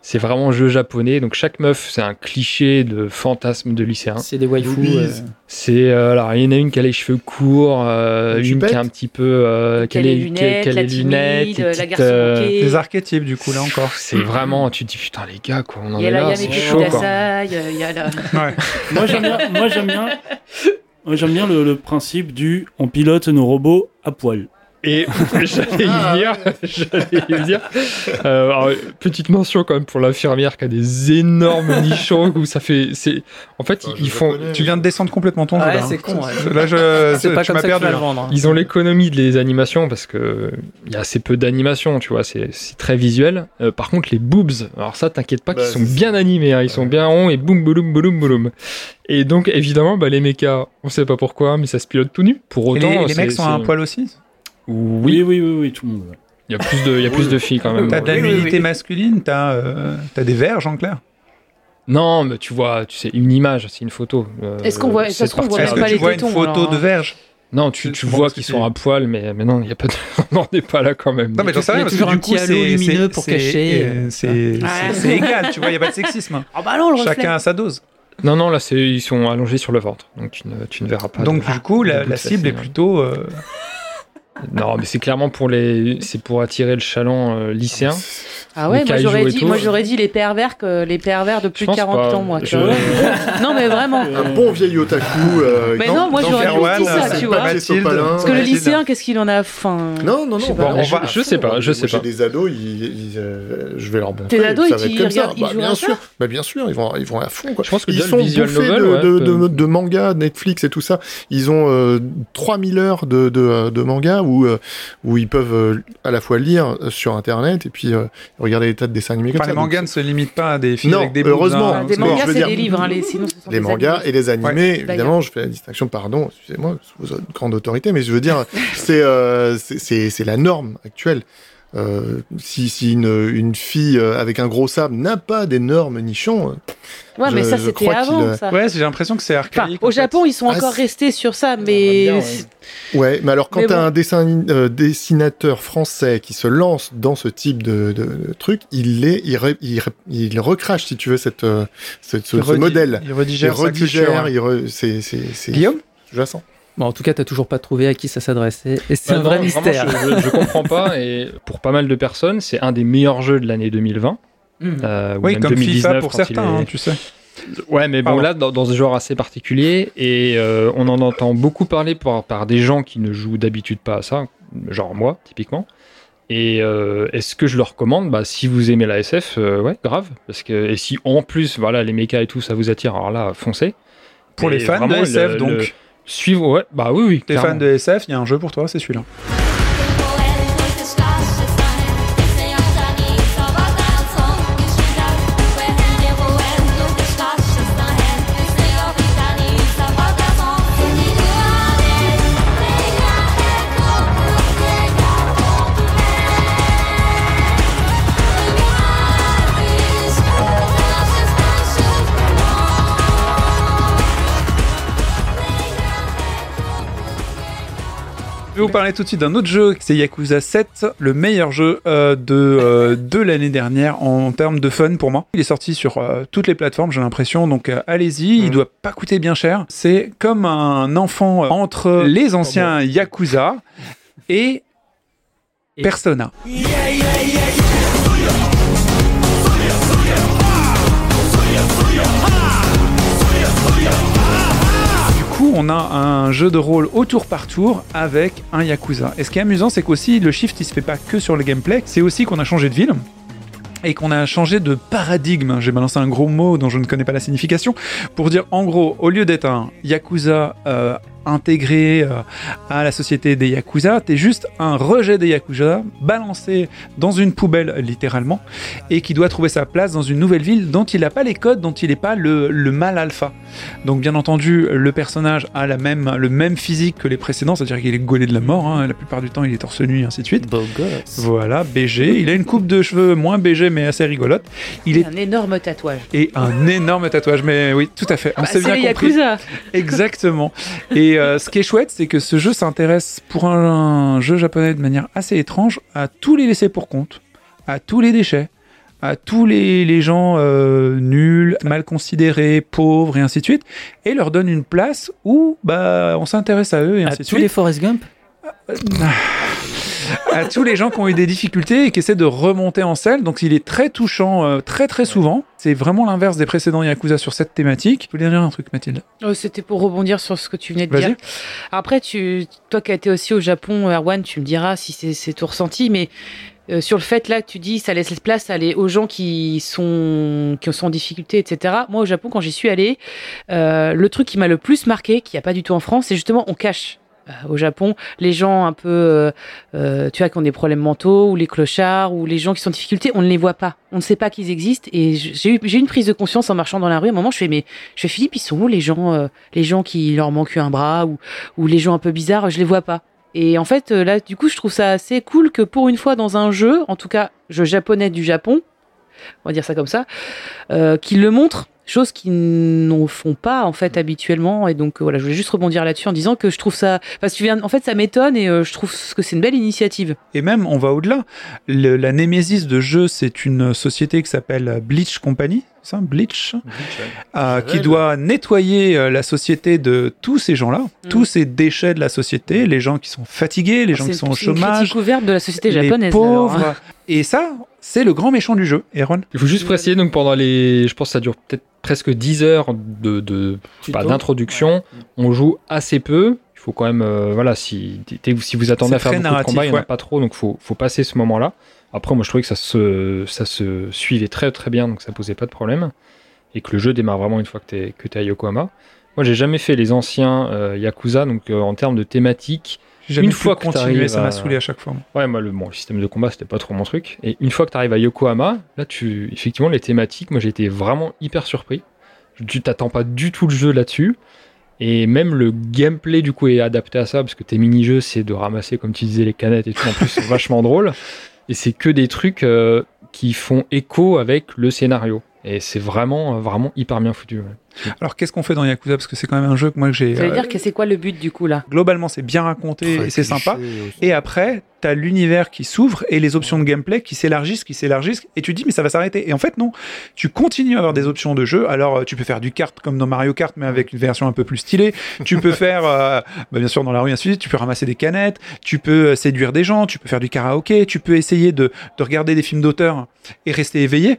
C'est vraiment un jeu japonais, donc chaque meuf, c'est un cliché de fantasme de lycéen. c'est des waifus euh, C'est euh, alors il y en a une qui a les cheveux courts, euh, Une qui est un petit peu euh, Qui a a les les lunettes, qui a la les lunettes, timide, les la garçon euh. Des archétypes, du coup, là encore. c'est vraiment tu te dis putain les gars quoi on en Il y est a la là, c'est chaud quoi. il y a la. Ouais. Moi j'aime bien, moi j'aime bien, j'aime bien le, principe du on pilote nos robots à poil. Et j'allais y Ah, venir, j'allais y venir. Euh, alors, petite mention quand même pour l'infirmière qui a des énormes nichons où ça fait c'est en fait Oh, ils, font connais. Tu viens de descendre complètement ton jeu. ouais là, hein. c'est con ouais. Là, je, c'est pas tu comme ça perdu. là. vendre hein. Ils ont l'économie de les animations parce que il y a assez peu d'animations, tu vois, c'est très visuel. Euh, par contre, les boobs, alors ça, t'inquiète pas, Bah, qu'ils sont bien animés, hein, ils sont bien ronds et boum, boum, boum, boum. Et donc, évidemment, bah, les mechas, on sait pas pourquoi, mais ça se pilote tout nu. Pour autant, les, et les c'est- mecs sont à un poil aussi Oui, Oui, oui, oui, oui, tout le monde. il y a plus de, il y a plus de filles quand même. T'as de la nudité masculine, t'as euh, t'as des verges en clair. Non, mais tu vois, tu sais, une image, c'est une photo. Euh, Est-ce qu'on voit- ça cette se trouve, on voit. Est-ce même que pas tu les vois une photo alors, de verge? Non, tu, tu vois qu'ils sont à poil, mais, mais non, il y a pas de... on n'en est pas là quand même. Non, mais j'en sais Il y a rien, parce que toujours du coup, c'est lumineux pour cacher. euh, C'est égal, tu vois, il n'y a pas de sexisme. Ah bah non. Chacun a sa dose. Non, non, là, c'est ils sont allongés sur le ventre, donc tu ne, tu ne verras pas. Donc, de- du coup, la, cible est hein. plutôt. euh, Non, mais c'est clairement pour les, c'est pour attirer le chaland euh, lycéen. Ah ouais, moi j'aurais dit, tout. moi j'aurais dit les pervers que les pervers de plus de pense 40 pas. ans moi. Je- non mais vraiment. Un bon vieil otaku. euh, Mais non, moi, j'aurais dit ça, tu vois. Mathilde. Parce que le lycéen, qu'est-ce qu'il en a faim Non, non, Je sais non. pas. On je, va- je sais pas, je Moi, sais j'ai pas. des ados, ils, ils, euh, je vais leur montrer. Tes ados, ils ils Bah, jouent bien sûr. Bah, bien sûr, ils vont, ils vont à fond. Quoi. Je pense que Ils sont bouffés de, mangas, Netflix et tout ça. Ils ont euh, 3000 heures de, de, de mangas où, euh, où ils peuvent euh, à la fois lire sur Internet et puis euh, regarder des tas de dessins animés comme Enfin, ça. les mangas Donc, ne se limitent pas à des filles Non, avec des heureusement. hein. Des mangas, je veux c'est dire- des livres, hein, les, sinon ce sont les des mangas animés. et les animés, évidemment, je fais la distinction, pardon, excusez-moi, sous votre grande autorité, mais je veux dire, euh, c'est la norme actuelle. Euh, si si une, une fille euh, avec un gros sabre n'a pas d'énormes nichons, Ouais, mais Je- ça je c'était avant euh, ça. Ouais, j'ai l'impression que c'est Enfin, archaïque. au en fait. Japon, ils sont Ah, encore restés sur ça, bien, mais ouais. ouais. Mais alors quand t'as bon. un dessin euh, dessinateur français qui se lance dans ce type de, de, de truc, il les il, il, il recrache si tu veux cette, euh, cette- ce, Il modèle. Il Il redigère, sa redigère, il re- c'est Guillaume? Sous-jacent. Bon, en tout cas, t'as toujours pas trouvé à qui ça s'adressait. Et c'est Bah un non, vrai vraiment, mystère. Je, je- je comprends pas, et pour pas mal de personnes, c'est un des meilleurs jeux de l'année 2020. Mhm. euh, ou Oui, même comme 2019 FIFA pour certains, est- hein, tu sais. Ouais, mais bon, Pardon. là, dans, dans ce genre assez particulier, et euh, on en entend beaucoup parler par, par des gens qui ne jouent d'habitude pas à ça, genre moi, typiquement. Et euh, est-ce que je le recommande bah, Si vous aimez la SF, euh, ouais, grave. Parce que, et si en plus, voilà, les mechas et tout, ça vous attire, alors là, foncez. Pour Et les fans de SF, le- donc. le- Suivre, ouais, bah oui, oui. Clairement. fans de SF, il y a un jeu pour toi, c'est celui-là. Vous parler tout de suite d'un autre jeu, c'est Yakuza 7, le meilleur jeu euh, de, euh, de l'année dernière en termes de fun pour moi. Il est sorti sur euh, toutes les plateformes, j'ai l'impression, donc euh, allez-y, il Mhm. doit pas coûter bien cher. C'est comme un enfant euh, entre les anciens Yakuza et Et- Persona. On a un jeu de rôle au tour par tour avec un Yakuza. Et ce qui est amusant, c'est qu'aussi le shift, il se fait pas que sur le gameplay, c'est aussi qu'on a changé de ville et qu'on a changé de paradigme. J'ai balancé un gros mot dont je ne connais pas la signification pour dire en gros, au lieu d'être un Yakuza euh, intégré euh, à la société des Yakuza, t'es juste un rejet des Yakuza balancé dans une poubelle littéralement et qui doit trouver sa place dans une nouvelle ville dont il n'a pas les codes, dont il n'est pas le, le mal alpha. Donc bien entendu, le personnage a la même, le même physique que les précédents, c'est-à-dire qu'il est gaulé de la mort, hein, la plupart du temps il est torse nu et ainsi de suite. Beau gosse. Voilà, BG. Il a une coupe de cheveux moins BG mais assez rigolote. Il est un énorme tatouage. et un énorme tatouage, mais oui, tout à fait. On Bah, s'est c'est bien les compris. Yakuza. Exactement. Et euh, ce qui est chouette, c'est que ce jeu s'intéresse pour un, un jeu japonais de manière assez étrange à tous les laissés pour compte, à tous les déchets, à tous les, les gens euh, nuls, mal considérés, pauvres et ainsi de suite, et leur donne une place où bah on s'intéresse à eux et À ainsi de tous suite. les Forrest Gump? À tous les gens qui ont eu des difficultés et qui essaient de remonter en selle. Donc il est très touchant, euh, très très souvent. C'est vraiment l'inverse des précédents Yakuza sur cette thématique. Tu voulais dire un truc, Mathilde Oh, C'était pour rebondir sur ce que tu venais de Vas-y. dire. Après, tu, toi qui as été aussi au Japon, Erwan, tu me diras si c'est c'est tout ressenti, mais euh, sur le fait là que tu dis ça laisse place à aux gens qui sont qui sont en difficulté, etc. Moi au Japon quand j'y suis allée, euh, le truc qui m'a le plus marqué, qu'il n'y a pas du tout en France, c'est justement on cache. Euh, Au Japon, les gens un peu, euh, euh, tu vois, qui ont des problèmes mentaux, ou les clochards, ou les gens qui sont en difficulté, on ne les voit pas. On ne sait pas qu'ils existent. Et j'ai eu, j'ai une prise de conscience en marchant dans la rue. À un moment, je fais, mais je fais, Philippe, ils sont où les gens, euh, les gens qui leur manquent un bras, ou, ou les gens un peu bizarres, je les vois pas. Et en fait, euh, là, du coup, je trouve ça assez cool que pour une fois dans un jeu, en tout cas, jeu japonais du Japon, on va dire ça comme ça, euh, qu'ils le montrent, chose qu'ils n'en font pas en fait habituellement. Et donc euh, voilà, je voulais juste rebondir là-dessus en disant que je trouve ça, parce que tu viens, en fait, ça m'étonne et euh, je trouve que c'est une belle initiative. Et même, on va au-delà. Le- la némésis de jeu, c'est une société qui s'appelle Bleach Company, c'est ça, Bleach, euh, qui doit nettoyer euh, la société de tous ces gens-là, Mm. tous ces déchets de la société, les gens qui sont fatigués, les gens C'est qui sont au c'est une chômage, critique ouverte de la société les japonaise. pauvres. alors, hein. Et ça, c'est le grand méchant du jeu, Aaron. Il faut juste préciser, donc pendant les. Je pense que ça dure peut-être presque 10 heures de, de- pas, Tuto. d'introduction. On joue assez peu. Il faut quand même. euh, voilà, si, vous attendez C'est à faire beaucoup narratif, de combats, il n'y en a ouais. pas trop, donc faut, faut passer ce moment-là. Après, moi, je trouvais que ça se, ça se suivait très très bien, donc ça posait pas de problème. Et que le jeu démarre vraiment une fois que tu es, que t'es à Yokohama. Moi, j'ai jamais fait les anciens euh, Yakuza, donc euh, en termes de thématique, Une fois t'arrives ça m'a à- saoulé à chaque fois. Ouais, moi, le, bon, le système de combat, c'était pas trop mon truc. Et une fois que tu arrives à Yokohama, là, tu, effectivement, les thématiques, moi, j'ai été vraiment hyper surpris. Tu t'attends pas du tout le jeu là-dessus. Et même le gameplay, du coup, est adapté à ça, parce que tes mini-jeux, c'est de ramasser, comme tu disais, les canettes et tout. En plus, c'est vachement drôle. et c'est que des trucs euh, qui font écho avec le scénario. Et c'est vraiment, vraiment hyper bien foutu. ouais. Alors qu'est-ce qu'on fait dans Yakuza? Parce que c'est quand même un jeu que moi que j'ai. Ça veut euh, dire que c'est quoi le but du coup là? globalement, c'est bien raconté Très et c'est sympa. aussi. Et après, t'as l'univers qui s'ouvre et les options de gameplay qui s'élargissent, qui s'élargissent, et tu te dis mais ça va s'arrêter. Et en fait non, tu continues à avoir des options de jeu. Alors euh, tu peux faire du kart comme dans Mario Kart, mais avec une version un peu plus stylée. Tu peux faire, euh, bah, bien sûr dans la rue ainsi de suite. Tu peux ramasser des canettes, tu peux euh, séduire des gens, tu peux faire du karaoké, tu peux essayer de, de regarder des films d'auteur et rester éveillé.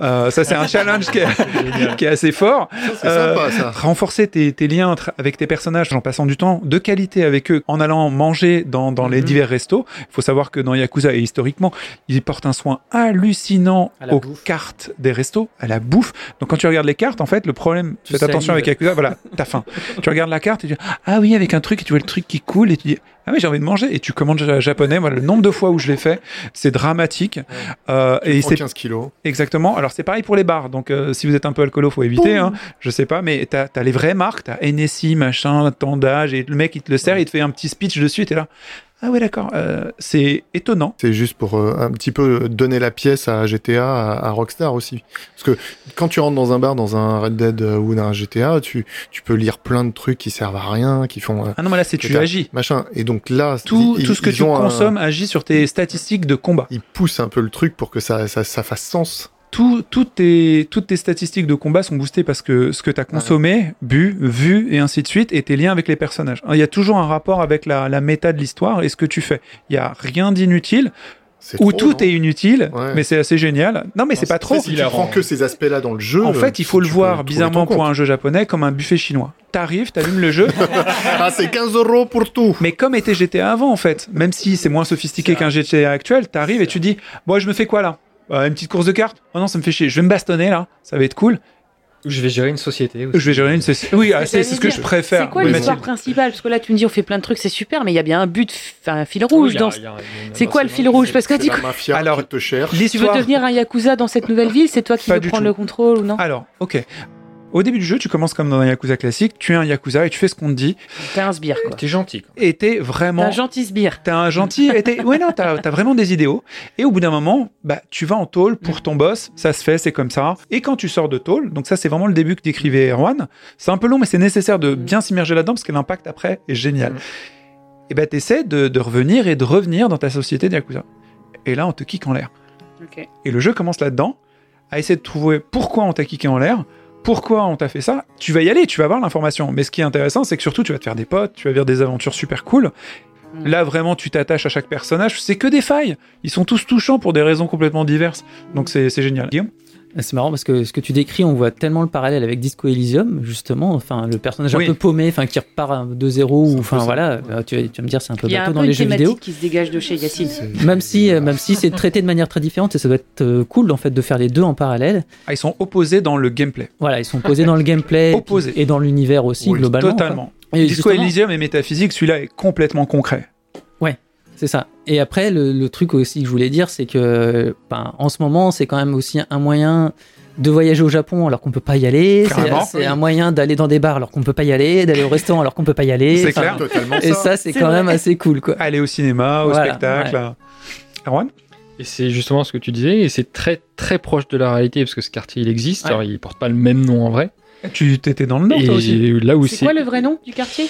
Euh, ça c'est un challenge qui est, qui est assez fort. C'est Euh, sympa ça. renforcer tes, tes liens avec tes personnages en passant du temps de qualité avec eux, en allant manger dans, dans les Mhm. divers restos. Il faut savoir que dans Yakuza et historiquement, ils portent un soin hallucinant aux bouffe. cartes des restos, à la bouffe. Donc quand tu regardes les cartes, en fait, le problème, Tu faites attention avec Yakuza, voilà, t'as faim. tu regardes la carte et tu dis, ah oui, avec un truc, et tu vois le truc qui coule et tu dis, ah oui, j'ai envie de manger. Et tu commandes ja- japonais. Moi, le nombre de fois où je l'ai fait, c'est dramatique. Euh, et Prends c'est 15 kilos. Exactement. Alors c'est pareil pour les bars. Donc euh, si vous êtes un peu alcoolo, faut éviter. Hein. Je sais pas, mais t'as as les vraies marques, t'as NSI, machin, tant d'âge, et le mec il te le sert, il te fait un petit speech dessus, et t'es là. Ah ouais d'accord. Euh, c'est étonnant. C'est juste pour euh, un petit peu donner la pièce à GTA, à, à Rockstar aussi. Parce que quand tu rentres dans un bar, dans un Red Dead euh, ou dans un GTA, tu, tu peux lire plein de trucs qui servent à rien, qui font euh, Ah non mais là c'est tu agis. machin. Et donc là, Tout, ils- tout ce que tu un- consommes agit sur tes statistiques de combat. ils poussent un peu le truc pour que ça, ça, ça fasse sens. Tout, toutes, tes, toutes tes statistiques de combat sont boostées parce que ce que tu as consommé, bu, vu, et ainsi de suite, et tes liens avec les personnages. Il y a toujours un rapport avec la, la méta de l'histoire et ce que tu fais. Il y a rien d'inutile. Ou trop, tout est inutile, Ouais. mais c'est assez génial. Non, mais c'est pas trop. Si tu prends que ces aspects-là dans le jeu. En euh, fait, il faut le voir bizarrement pour un jeu japonais comme un buffet chinois. T'arrives, t'allumes le jeu, Ah, c'est 15 euros pour tout. mais comme était GTA avant en fait, même si c'est moins sophistiqué qu'un GTA actuel, t'arrives et tu dis, bon, je me fais quoi là? Euh, Une petite course de cartes Oh non, ça me fait chier. Je vais me bastonner là, ça va être cool. Je vais gérer une société. aussi. Je vais gérer une. c'est- Oui, ah, c'est ce que je préfère. C'est quoi Oui, l'histoire principale? Parce que là tu me dis on fait plein de trucs, c'est super, mais il y a bien un but, enfin un fil rouge dans. C'est quoi le fil rouge? Parce que coup, mafia Alors, qui te cherche. tu veux devenir un yakuza dans cette nouvelle ville, c'est toi qui veux prendre tout. le contrôle ou non? Alors, ok. Au début du jeu, tu commences comme dans un Yakuza classique, tu es un Yakuza et tu fais ce qu'on te dit, T'es un sbire quoi. T'es gentil. quoi. et t'es T'es vraiment un gentil sbire. T'es un gentil. et t'es- ouais, non, t'as as vraiment des idéaux. Et au bout d'un moment, bah, tu vas en tôle pour ton boss. Ça se fait, c'est comme ça. Et quand tu sors de tôle, donc ça, c'est vraiment le début que décrivait Erwan. C'est un peu long, mais c'est nécessaire de bien s'immerger là-dedans parce que l'impact après est génial. Mm. Et bah, t'essaies de, de revenir et de revenir dans ta société de Yakuza. Et là, on te kick en l'air. Ok. Et le jeu commence là-dedans, à essayer de trouver pourquoi on t'a kické en l'air, pourquoi on t'a fait ça. Tu vas y aller, tu vas avoir l'information. Mais ce qui est intéressant, c'est que surtout, tu vas te faire des potes, tu vas vivre des aventures super cool. Mm. Là, vraiment, tu t'attaches à chaque personnage. C'est que des failles. Ils sont tous touchants pour des raisons complètement diverses. Donc, c'est c'est génial. Guillaume? C'est marrant parce que ce que tu décris, on voit tellement le parallèle avec Disco Elysium, justement. Enfin, le personnage Oui. un peu paumé, enfin, qui repart de zéro, ou enfin voilà. euh, Tu, vas- tu vas me dire, c'est un peu bateau un dans peu les une jeux vidéo. qui se dégage de chez Yacine. Même si, euh, même si c'est traité de manière très différente, et ça doit être euh, cool en fait de faire les deux en parallèle. Ah, ils sont opposés dans le gameplay. Voilà, ils sont posés dans le gameplay et, Opposés. puis- et dans l'univers aussi Oui, globalement. Totalement. Et Disco justement- Elysium est métaphysique, celui-là est complètement concret. C'est ça. Et après, le, le truc aussi que je voulais dire, c'est que ben, en ce moment, c'est quand même aussi un moyen de voyager au Japon alors qu'on peut pas y aller. C'est-. C'est un moyen d'aller dans des bars alors qu'on peut pas y aller, d'aller au restaurant alors qu'on peut pas y aller. C'est clair. Totalement Et ça. ça, c'est quand vrai. même assez cool, quoi. Aller au cinéma, au Voilà, spectacle. Erwan? Et c'est justement ce que tu disais, et c'est très très proche de la réalité parce que ce quartier il existe, Ouais. alors il porte pas le même nom en vrai. Tu t'étais dans le Nord, et toi aussi là où C'est quoi le vrai nom du quartier?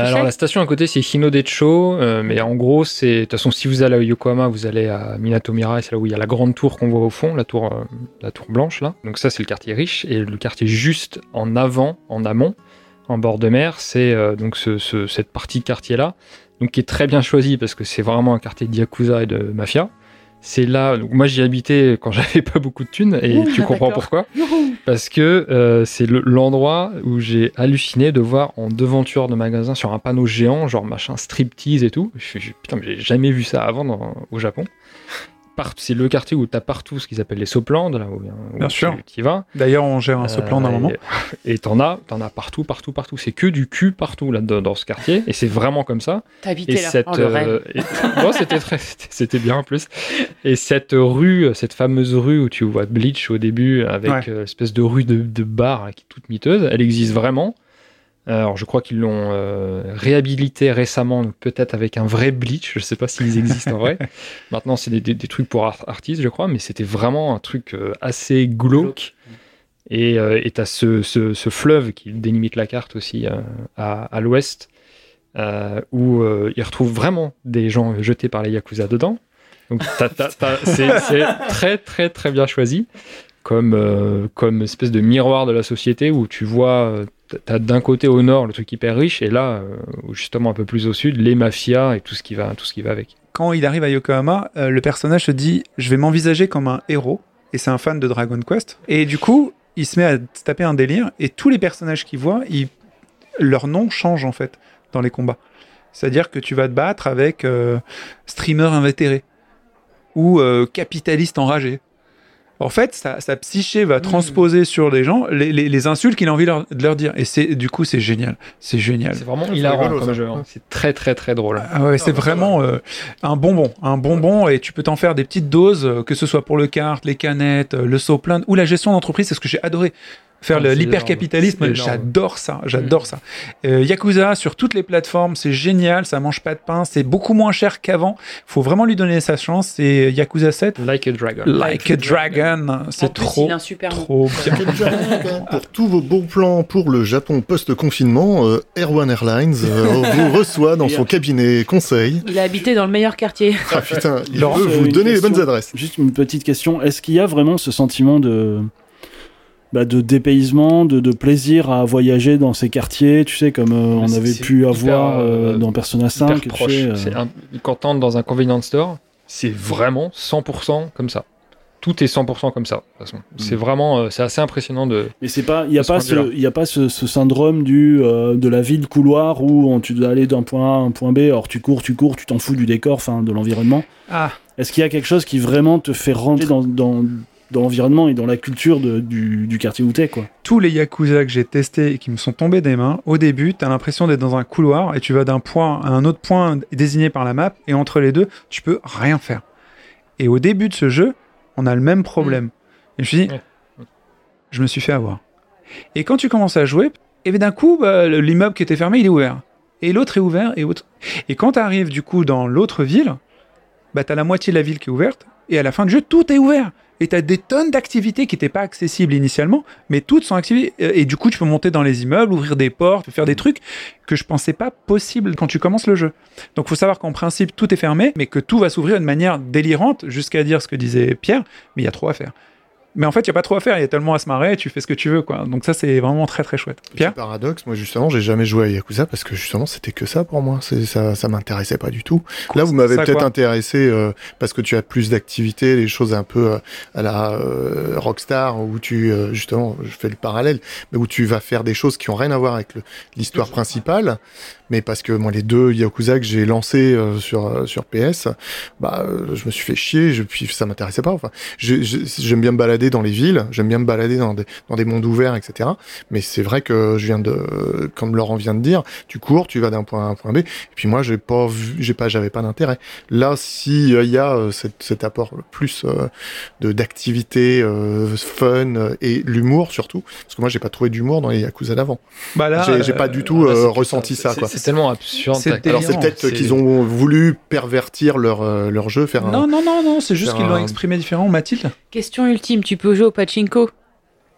Alors la station à côté c'est Hinodecho, euh, mais en gros c'est de toute façon si vous allez à Yokohama vous allez à Minatomira et c'est là où il y a la grande tour qu'on voit au fond, la tour euh, la tour blanche là. Donc ça c'est le quartier riche et le quartier juste en avant, en amont, en bord de mer, c'est euh, donc ce- ce- cette partie quartier là, donc qui est très bien choisi parce que c'est vraiment un quartier de yakuza et de mafia. C'est là, donc moi j'y habitais quand j'avais pas beaucoup de thunes et Ouh, tu comprends d'accord. pourquoi. Youhou Parce que euh, c'est le- l'endroit où j'ai halluciné de voir en devanture de magasin sur un panneau géant, genre machin striptease et tout. Je putain, mais j'ai jamais vu ça avant dans- au Japon. C'est le quartier où tu as partout ce qu'ils appellent les soplandes, là où, où Bien tu, sûr. tu y vas. D'ailleurs, on gère un ce plan d'un Euh, moment. Et et t'en as, t'en as partout, partout, partout. C'est que du cul partout là dans, dans ce quartier. Et c'est vraiment comme ça. T'as Et habité là. cette, Oh, euh, et- Bon, c'était très, c'était- c'était bien en plus. Et cette rue, cette fameuse rue où tu vois Bleach au début, avec Ouais. euh, espèce de rue de, de bar qui est toute miteuse, elle existe vraiment. Alors, je crois qu'ils l'ont euh, réhabilité récemment, peut-être avec un vrai bleach. Je sais pas s'ils existent en vrai. Maintenant, c'est des, des- des trucs pour art- artistes, je crois, mais c'était vraiment un truc euh, assez glauque. Et euh, t'as ce, ce, ce fleuve qui délimite la carte aussi euh, à, à l'ouest, euh, où euh, ils retrouvent vraiment des gens jetés par les Yakuza dedans. Donc c'est très très très bien choisi comme, euh, comme espèce de miroir de la société où tu vois, euh, t'as d'un côté au nord le truc hyper riche et là, euh, justement un peu plus au sud, les mafias et tout ce qui va, tout ce qui va avec. Quand il arrive à Yokohama, le personnage se dit Je vais m'envisager comme un héros. Et c'est un fan de Dragon Quest. Et du coup, il se met à taper un délire. Et tous les personnages qu'il voit, ils- leur nom change en fait dans les combats. C'est-à-dire que tu vas te battre avec streamer invétéré ou capitaliste enragé. En fait, sa, sa psyché va transposer sur les gens les, les- les insultes qu'il a envie leur- de leur dire. Et c'est du coup, c'est génial. C'est génial. C'est vraiment hilarant rigolo, comme ça. jeu. hein. C'est très très très drôle. Ah ouais, c'est ça vraiment euh, un bonbon, un bonbon et tu peux t'en faire des petites doses, euh, que ce soit pour le kart, les canettes, euh, le saut plein ou la gestion d'entreprise, c'est ce que j'ai adoré. Faire Ah, l'hypercapitalisme, j'adore ça, j'adore ça. Euh, Yakuza sur toutes les plateformes, c'est génial, ça mange pas de pain, c'est beaucoup moins cher qu'avant. Faut vraiment lui donner sa chance. C'est Yakuza 7, Like a Dragon. Like a Dragon, c'est plus, trop, il a un super trop bien. Pour tous vos bons plans pour le Japon post-confinement, euh, Air One Airlines euh, vous reçoit dans son cabinet conseil. Il a habité dans le meilleur quartier. Ah putain, il Laurent, euh, vous donner les bonnes question. adresses. Juste une petite question. Est-ce qu'il y a vraiment ce sentiment de, bah, de dépaysement, de, de plaisir à voyager dans ces quartiers, tu sais, comme euh, on avait pu hyper, avoir euh, euh, dans Persona Hyper 5. tu proche. sais, euh, un- Quand t'entres dans un convenience store, c'est vraiment 100% comme ça. Tout est 100% comme ça. De toute façon. C'est vraiment, euh, c'est assez impressionnant de. Mais c'est pas, il y a pas ce, y a pas ce, ce syndrome du euh, de la ville couloir où on- tu dois aller d'un point A à un point B. Alors tu cours, tu cours, tu t'en fous du décor, enfin de l'environnement. Ah, Est-ce qu'il y a quelque chose qui vraiment te fait rentrer dans, dans, dans l'environnement et dans la culture de- du, du quartier où t'es, quoi tous les Yakuza que j'ai testés et qui me sont tombés des mains, au début, tu as l'impression d'être dans un couloir et tu vas d'un point à un autre point désigné par la map et entre les deux, tu peux rien faire. Et au début de ce jeu, on a le même problème. Et je me suis dit, Ouais. je me suis fait avoir. Et quand tu commences à jouer, et bien d'un coup, bah, le- l'immeuble qui était fermé, il est ouvert. Et l'autre est ouvert et autre. Et quand tu arrives du coup dans l'autre ville, bah, tu as la moitié de la ville qui est ouverte et à la fin du jeu, tout est ouvert. Et tu as des tonnes d'activités qui n'étaient pas accessibles initialement, mais toutes sont activées. Euh, Et du coup, tu peux monter dans les immeubles, ouvrir des portes, faire des trucs que je pensais pas possible quand tu commences le jeu. Donc, faut savoir qu'en principe, tout est fermé, mais que tout va s'ouvrir de manière délirante, jusqu'à dire ce que disait Pierre, mais il y a trop à faire. Mais en fait, il y a pas trop à faire, il y a tellement à se marrer, tu fais ce que tu veux, quoi. Donc ça, c'est vraiment très très chouette. Petit Pierre? paradoxe, moi justement, j'ai jamais joué à Yakuza parce que justement c'était que ça pour moi. Ça, ça m'intéressait pas du tout. Là, vous m'avez peut-être intéressé euh, parce que tu as plus d'activités, des choses un peu euh, à la euh, Rockstar où tu justement, je fais le parallèle, mais où tu vas faire des choses qui ont rien à voir avec l'histoire principale. Mais parce que moi, les deux Yakuza que j'ai lancés sur sur PS, bah, je me suis fait chier. Je, puis ça m'intéressait pas. Enfin, j'aime bien me balader dans les villes, j'aime bien me balader dans des dans des mondes ouverts, etc. Mais c'est vrai que je viens de, comme Laurent vient de dire, tu cours, tu vas d'un point A à un point B. Et puis moi, j'ai pas vu, j'ai pas, j'avais pas d'intérêt. Là, si il y a euh, cet, cet apport plus euh, de d'activité, euh, fun euh, et l'humour surtout, parce que moi, j'ai pas trouvé d'humour dans les Yakuza d'avant. Bah là, J'ai euh, pas du tout là, euh, ressenti ça, c'est- quoi. C'est tellement absurde. Alors c'est peut-être qu'ils ont voulu pervertir leur euh, leur jeu, faire un. Non, non, non, non, c'est juste qu'ils l'ont un- exprimé différemment. Mathilde Question ultime, tu peux jouer au pachinko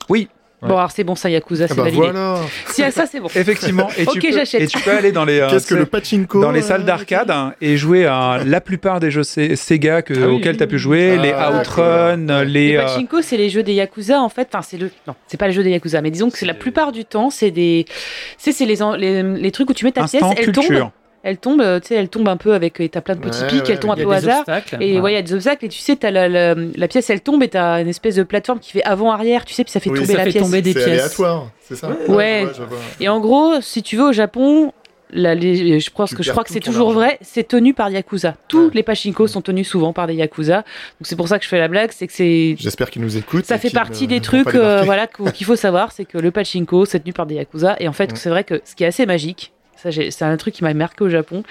Oui. Bon, Ouais. alors c'est bon, ça, Yakuza, Ah c'est bah validé. voilà. Si, ah, ça, c'est bon. Effectivement. Et, tu Ok, peux, j'achète. et tu peux aller dans les, euh, Qu'est-ce que tu le pachinko dans les euh, salles d'arcade hein, et jouer à la plupart des jeux Se- Sega que, Ah oui, auxquels oui, tu as pu jouer, Ah, les. Outrun, les... Les euh, pachinko, c'est les jeux des Yakuza, en fait. Enfin, c'est le. Non, c'est pas les jeux des Yakuza, mais disons que c'est la plupart du temps, c'est des. Tu c'est les, en- les, les trucs où tu mets ta pièce, instant elle tombe. Elle tombe, euh, tu sais, elle tombe un peu avec. Et t'as plein de petits Ouais, pics, ouais, elle tombe un peu a au hasard. obstacles. Et ouais, il y a des obstacles, et tu sais, t'as la, la, la pièce, elle tombe, et t'as une espèce de plateforme qui fait avant-arrière, tu sais, puis ça fait Oui, tomber ça la fait pièce. tomber des C'est pièces. aléatoire, c'est ça Ouais. je vois, je vois. Et en gros, si tu veux, au Japon, la- les- je, pense que, je crois que c'est toujours argent. vrai, c'est tenu par Yakuza. Tous Ouais. les pachinko sont tenus souvent par des Yakuza. Donc c'est pour ça que je fais la blague, c'est que c'est. J'espère qu'ils nous écoutent. Ça fait partie des trucs euh, voilà, qu'il faut savoir, c'est que le pachinko, c'est tenu par des Yakuza. Et en fait, c'est vrai que ce qui est assez magique, ça, c'est un truc qui m'a marqué au Japon.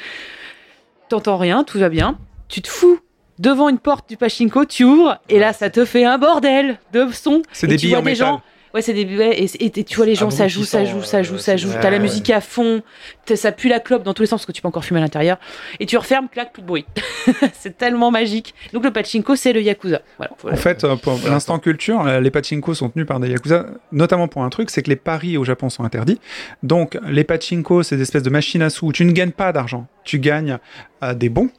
T'entends rien, tout va bien. Tu te fous devant une porte du pachinko, tu ouvres, et là, ça te fait un bordel de son. C'est des tu billes vois en des métal. gens Ouais, c'est des. ouais, et, et- et tu vois les gens, ça joue, ça joue, ça joue, ça joue. T'as la ouais. musique à fond, t'as- ça pue la clope dans tous les sens parce que tu peux encore fumer à l'intérieur. Et tu refermes, clac, plus de bruit. c'est tellement magique. Donc le pachinko, c'est le yakuza. Voilà. En fait, euh, pour l'instant culture, euh, les pachinko sont tenus par des yakuza, notamment pour un truc, c'est que les paris au Japon sont interdits. Donc, les pachinko, c'est des espèces de machines à sous où tu ne gagnes pas d'argent, tu gagnes euh, des bons.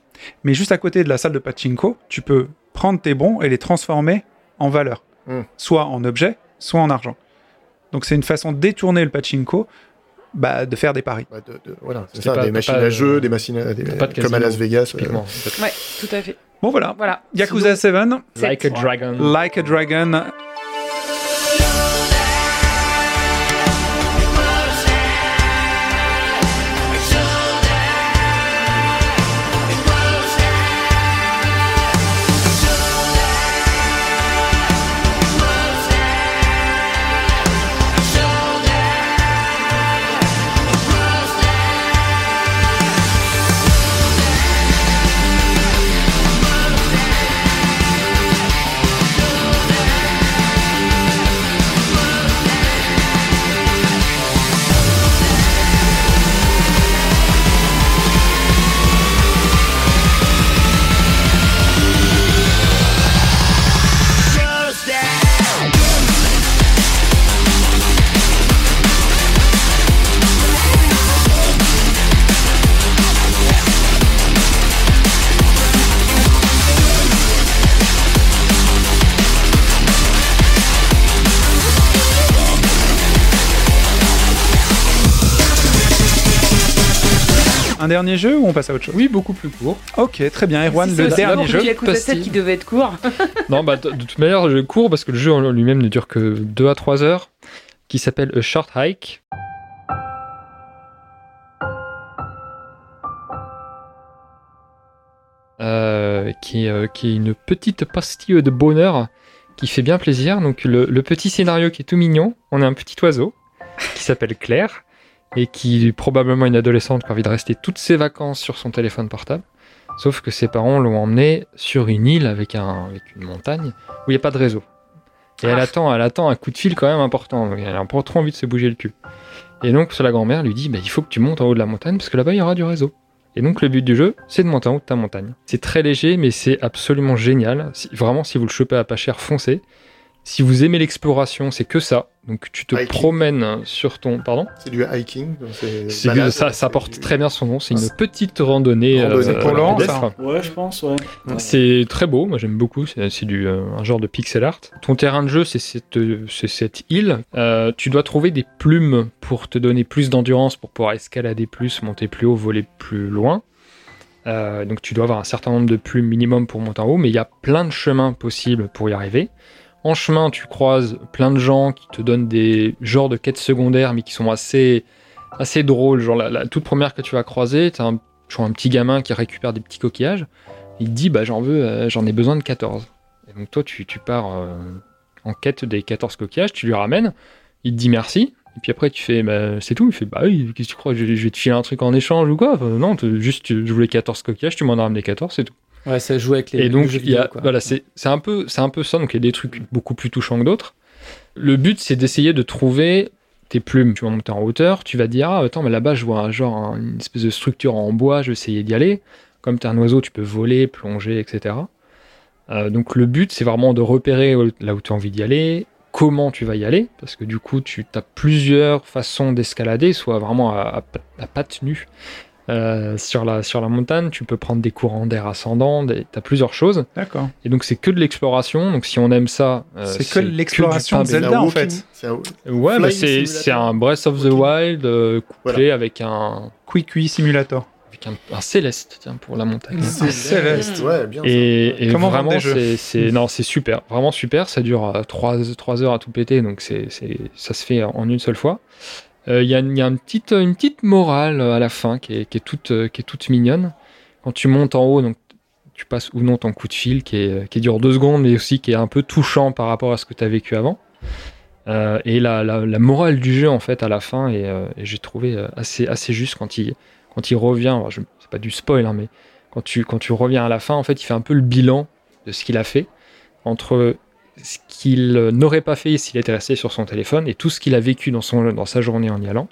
Mais juste à côté de la salle de pachinko, tu peux prendre tes bons et les transformer en valeur, Hmm. soit en objet, soit en argent. Donc, c'est une façon de détourner le pachinko, bah, de faire des paris. Bah, de- de- voilà, c'est ça, pas- des machines pas, à jeux, euh, des machines à, des- pas de comme à Las Vegas. euh. Ouais, tout à fait. Bon, voilà. Voilà. Yakuza 7, Like a dragon. Like a Dragon. Un dernier jeu ou on passe à autre chose Oui, beaucoup plus court. Ok, très bien. Erwan, C'est le dernier jeu. le Yakuza 7 qui devait être court. Non, bah, de de toute manière, je cours parce que le jeu en lui-même ne dure que 2 à 3 heures, qui s'appelle A Short Hike. Euh, qui, est, euh, qui est une petite pastille de bonheur qui fait bien plaisir. Donc le, le petit scénario qui est tout mignon, on a un petit oiseau qui s'appelle Claire et qui est probablement une adolescente qui a envie de rester toutes ses vacances sur son téléphone portable. Sauf que ses parents l'ont emmenée sur une île avec, un, avec une montagne où il n'y a pas de réseau. Et elle, Ah. attend, elle attend un coup de fil quand même important. Elle a pas trop envie de se bouger le cul. Et donc la grand-mère lui dit bah, il faut que tu montes en haut de la montagne parce que là-bas il y aura du réseau. Et donc le but du jeu, c'est de monter en haut de ta montagne. C'est très léger, mais c'est absolument génial. Si- vraiment, si vous le chopez à pas cher, foncez. Si vous aimez l'exploration, c'est que ça. Donc tu te Hiking. promènes sur ton... Pardon? C'est du hiking. donc c'est balade, ça, ça porte du- très bien son nom. C'est une petite randonnée. Randonnée. C'est pour Laurent, ça Ouais, je pense, ouais. Ouais. C'est très beau, moi j'aime beaucoup, c'est c'est du euh, un genre de pixel art. Ton terrain de jeu, c'est cette, c'est cette île. Euh, tu dois trouver des plumes pour te donner plus d'endurance, pour pouvoir escalader plus, monter plus haut, voler plus loin. Euh, donc tu dois avoir un certain nombre de plumes minimum pour monter en haut, mais il y a plein de chemins possibles pour y arriver. En chemin, tu croises plein de gens qui te donnent des genres de quêtes secondaires, mais qui sont assez, assez drôles. Genre la, toute première que tu vas croiser, tu as un, petit gamin qui récupère des petits coquillages. Il te dit bah j'en veux, euh, j'en ai besoin de 14. Et donc toi tu, pars euh, en quête des 14 coquillages, tu lui ramènes, il te dit merci. Et puis après tu fais bah, c'est tout, il fait bah oui, qu'est-ce que tu crois, je, vais te filer un truc en échange ou quoi? Non, juste je voulais 14 coquillages, tu m'en as ramené 14, c'est tout. Ouais, ça joue avec les, Et donc, il y a, voilà, c'est un, peu- c'est un peu ça. Donc, il y a des trucs beaucoup plus touchants que d'autres. Le but, c'est d'essayer de trouver tes plumes. Tu vas monter en hauteur, tu vas dire Ah, attends, mais là-bas, je vois genre un- une espèce de structure en bois, je vais essayer d'y aller. Comme tu es un oiseau, tu peux voler, plonger, etc. Euh, donc, le but, c'est vraiment de repérer là où tu as envie d'y aller, comment tu vas y aller, parce que du coup, tu as plusieurs façons d'escalader, soit vraiment à, à, à pattes nues. Euh, sur, la, sur la montagne, tu peux prendre des courants d'air ascendants, tu as plusieurs choses. D'accord. Et donc c'est que de l'exploration. Donc si on aime ça, euh, C'est que l'exploration de Zelda, un en fait. un-. Ouais, bah, c'est un Breath of the Wild euh, couplé avec un Quick Simulator. avec un, un céleste tiens pour la montagne. C'est Céleste. Ouais, bien. ça. Et, et Comment vraiment, c'est c'est- non, c'est super, vraiment super. Ça dure 3, heures à tout péter, donc c'est c'est- ça se fait en une seule fois. Euh, Il y a, une- petite, morale à la fin qui est, qui est toute, euh, qui est toute mignonne. Quand tu montes en haut, donc tu passes ou non ton coup de fil qui, dure deux secondes, mais aussi qui est un peu touchant par rapport à ce que tu as vécu avant. Euh, et la, morale du jeu, en fait, à la fin, et, euh, j'ai trouvé euh, assez, juste quand il, revient. je- C'est pas du spoil, hein, mais quand tu, quand tu reviens à la fin, en fait, il fait un peu le bilan de ce qu'il a fait entre ce qu'il n'aurait pas fait s'il était resté sur son téléphone et tout ce qu'il a vécu dans, son, dans sa journée en y allant.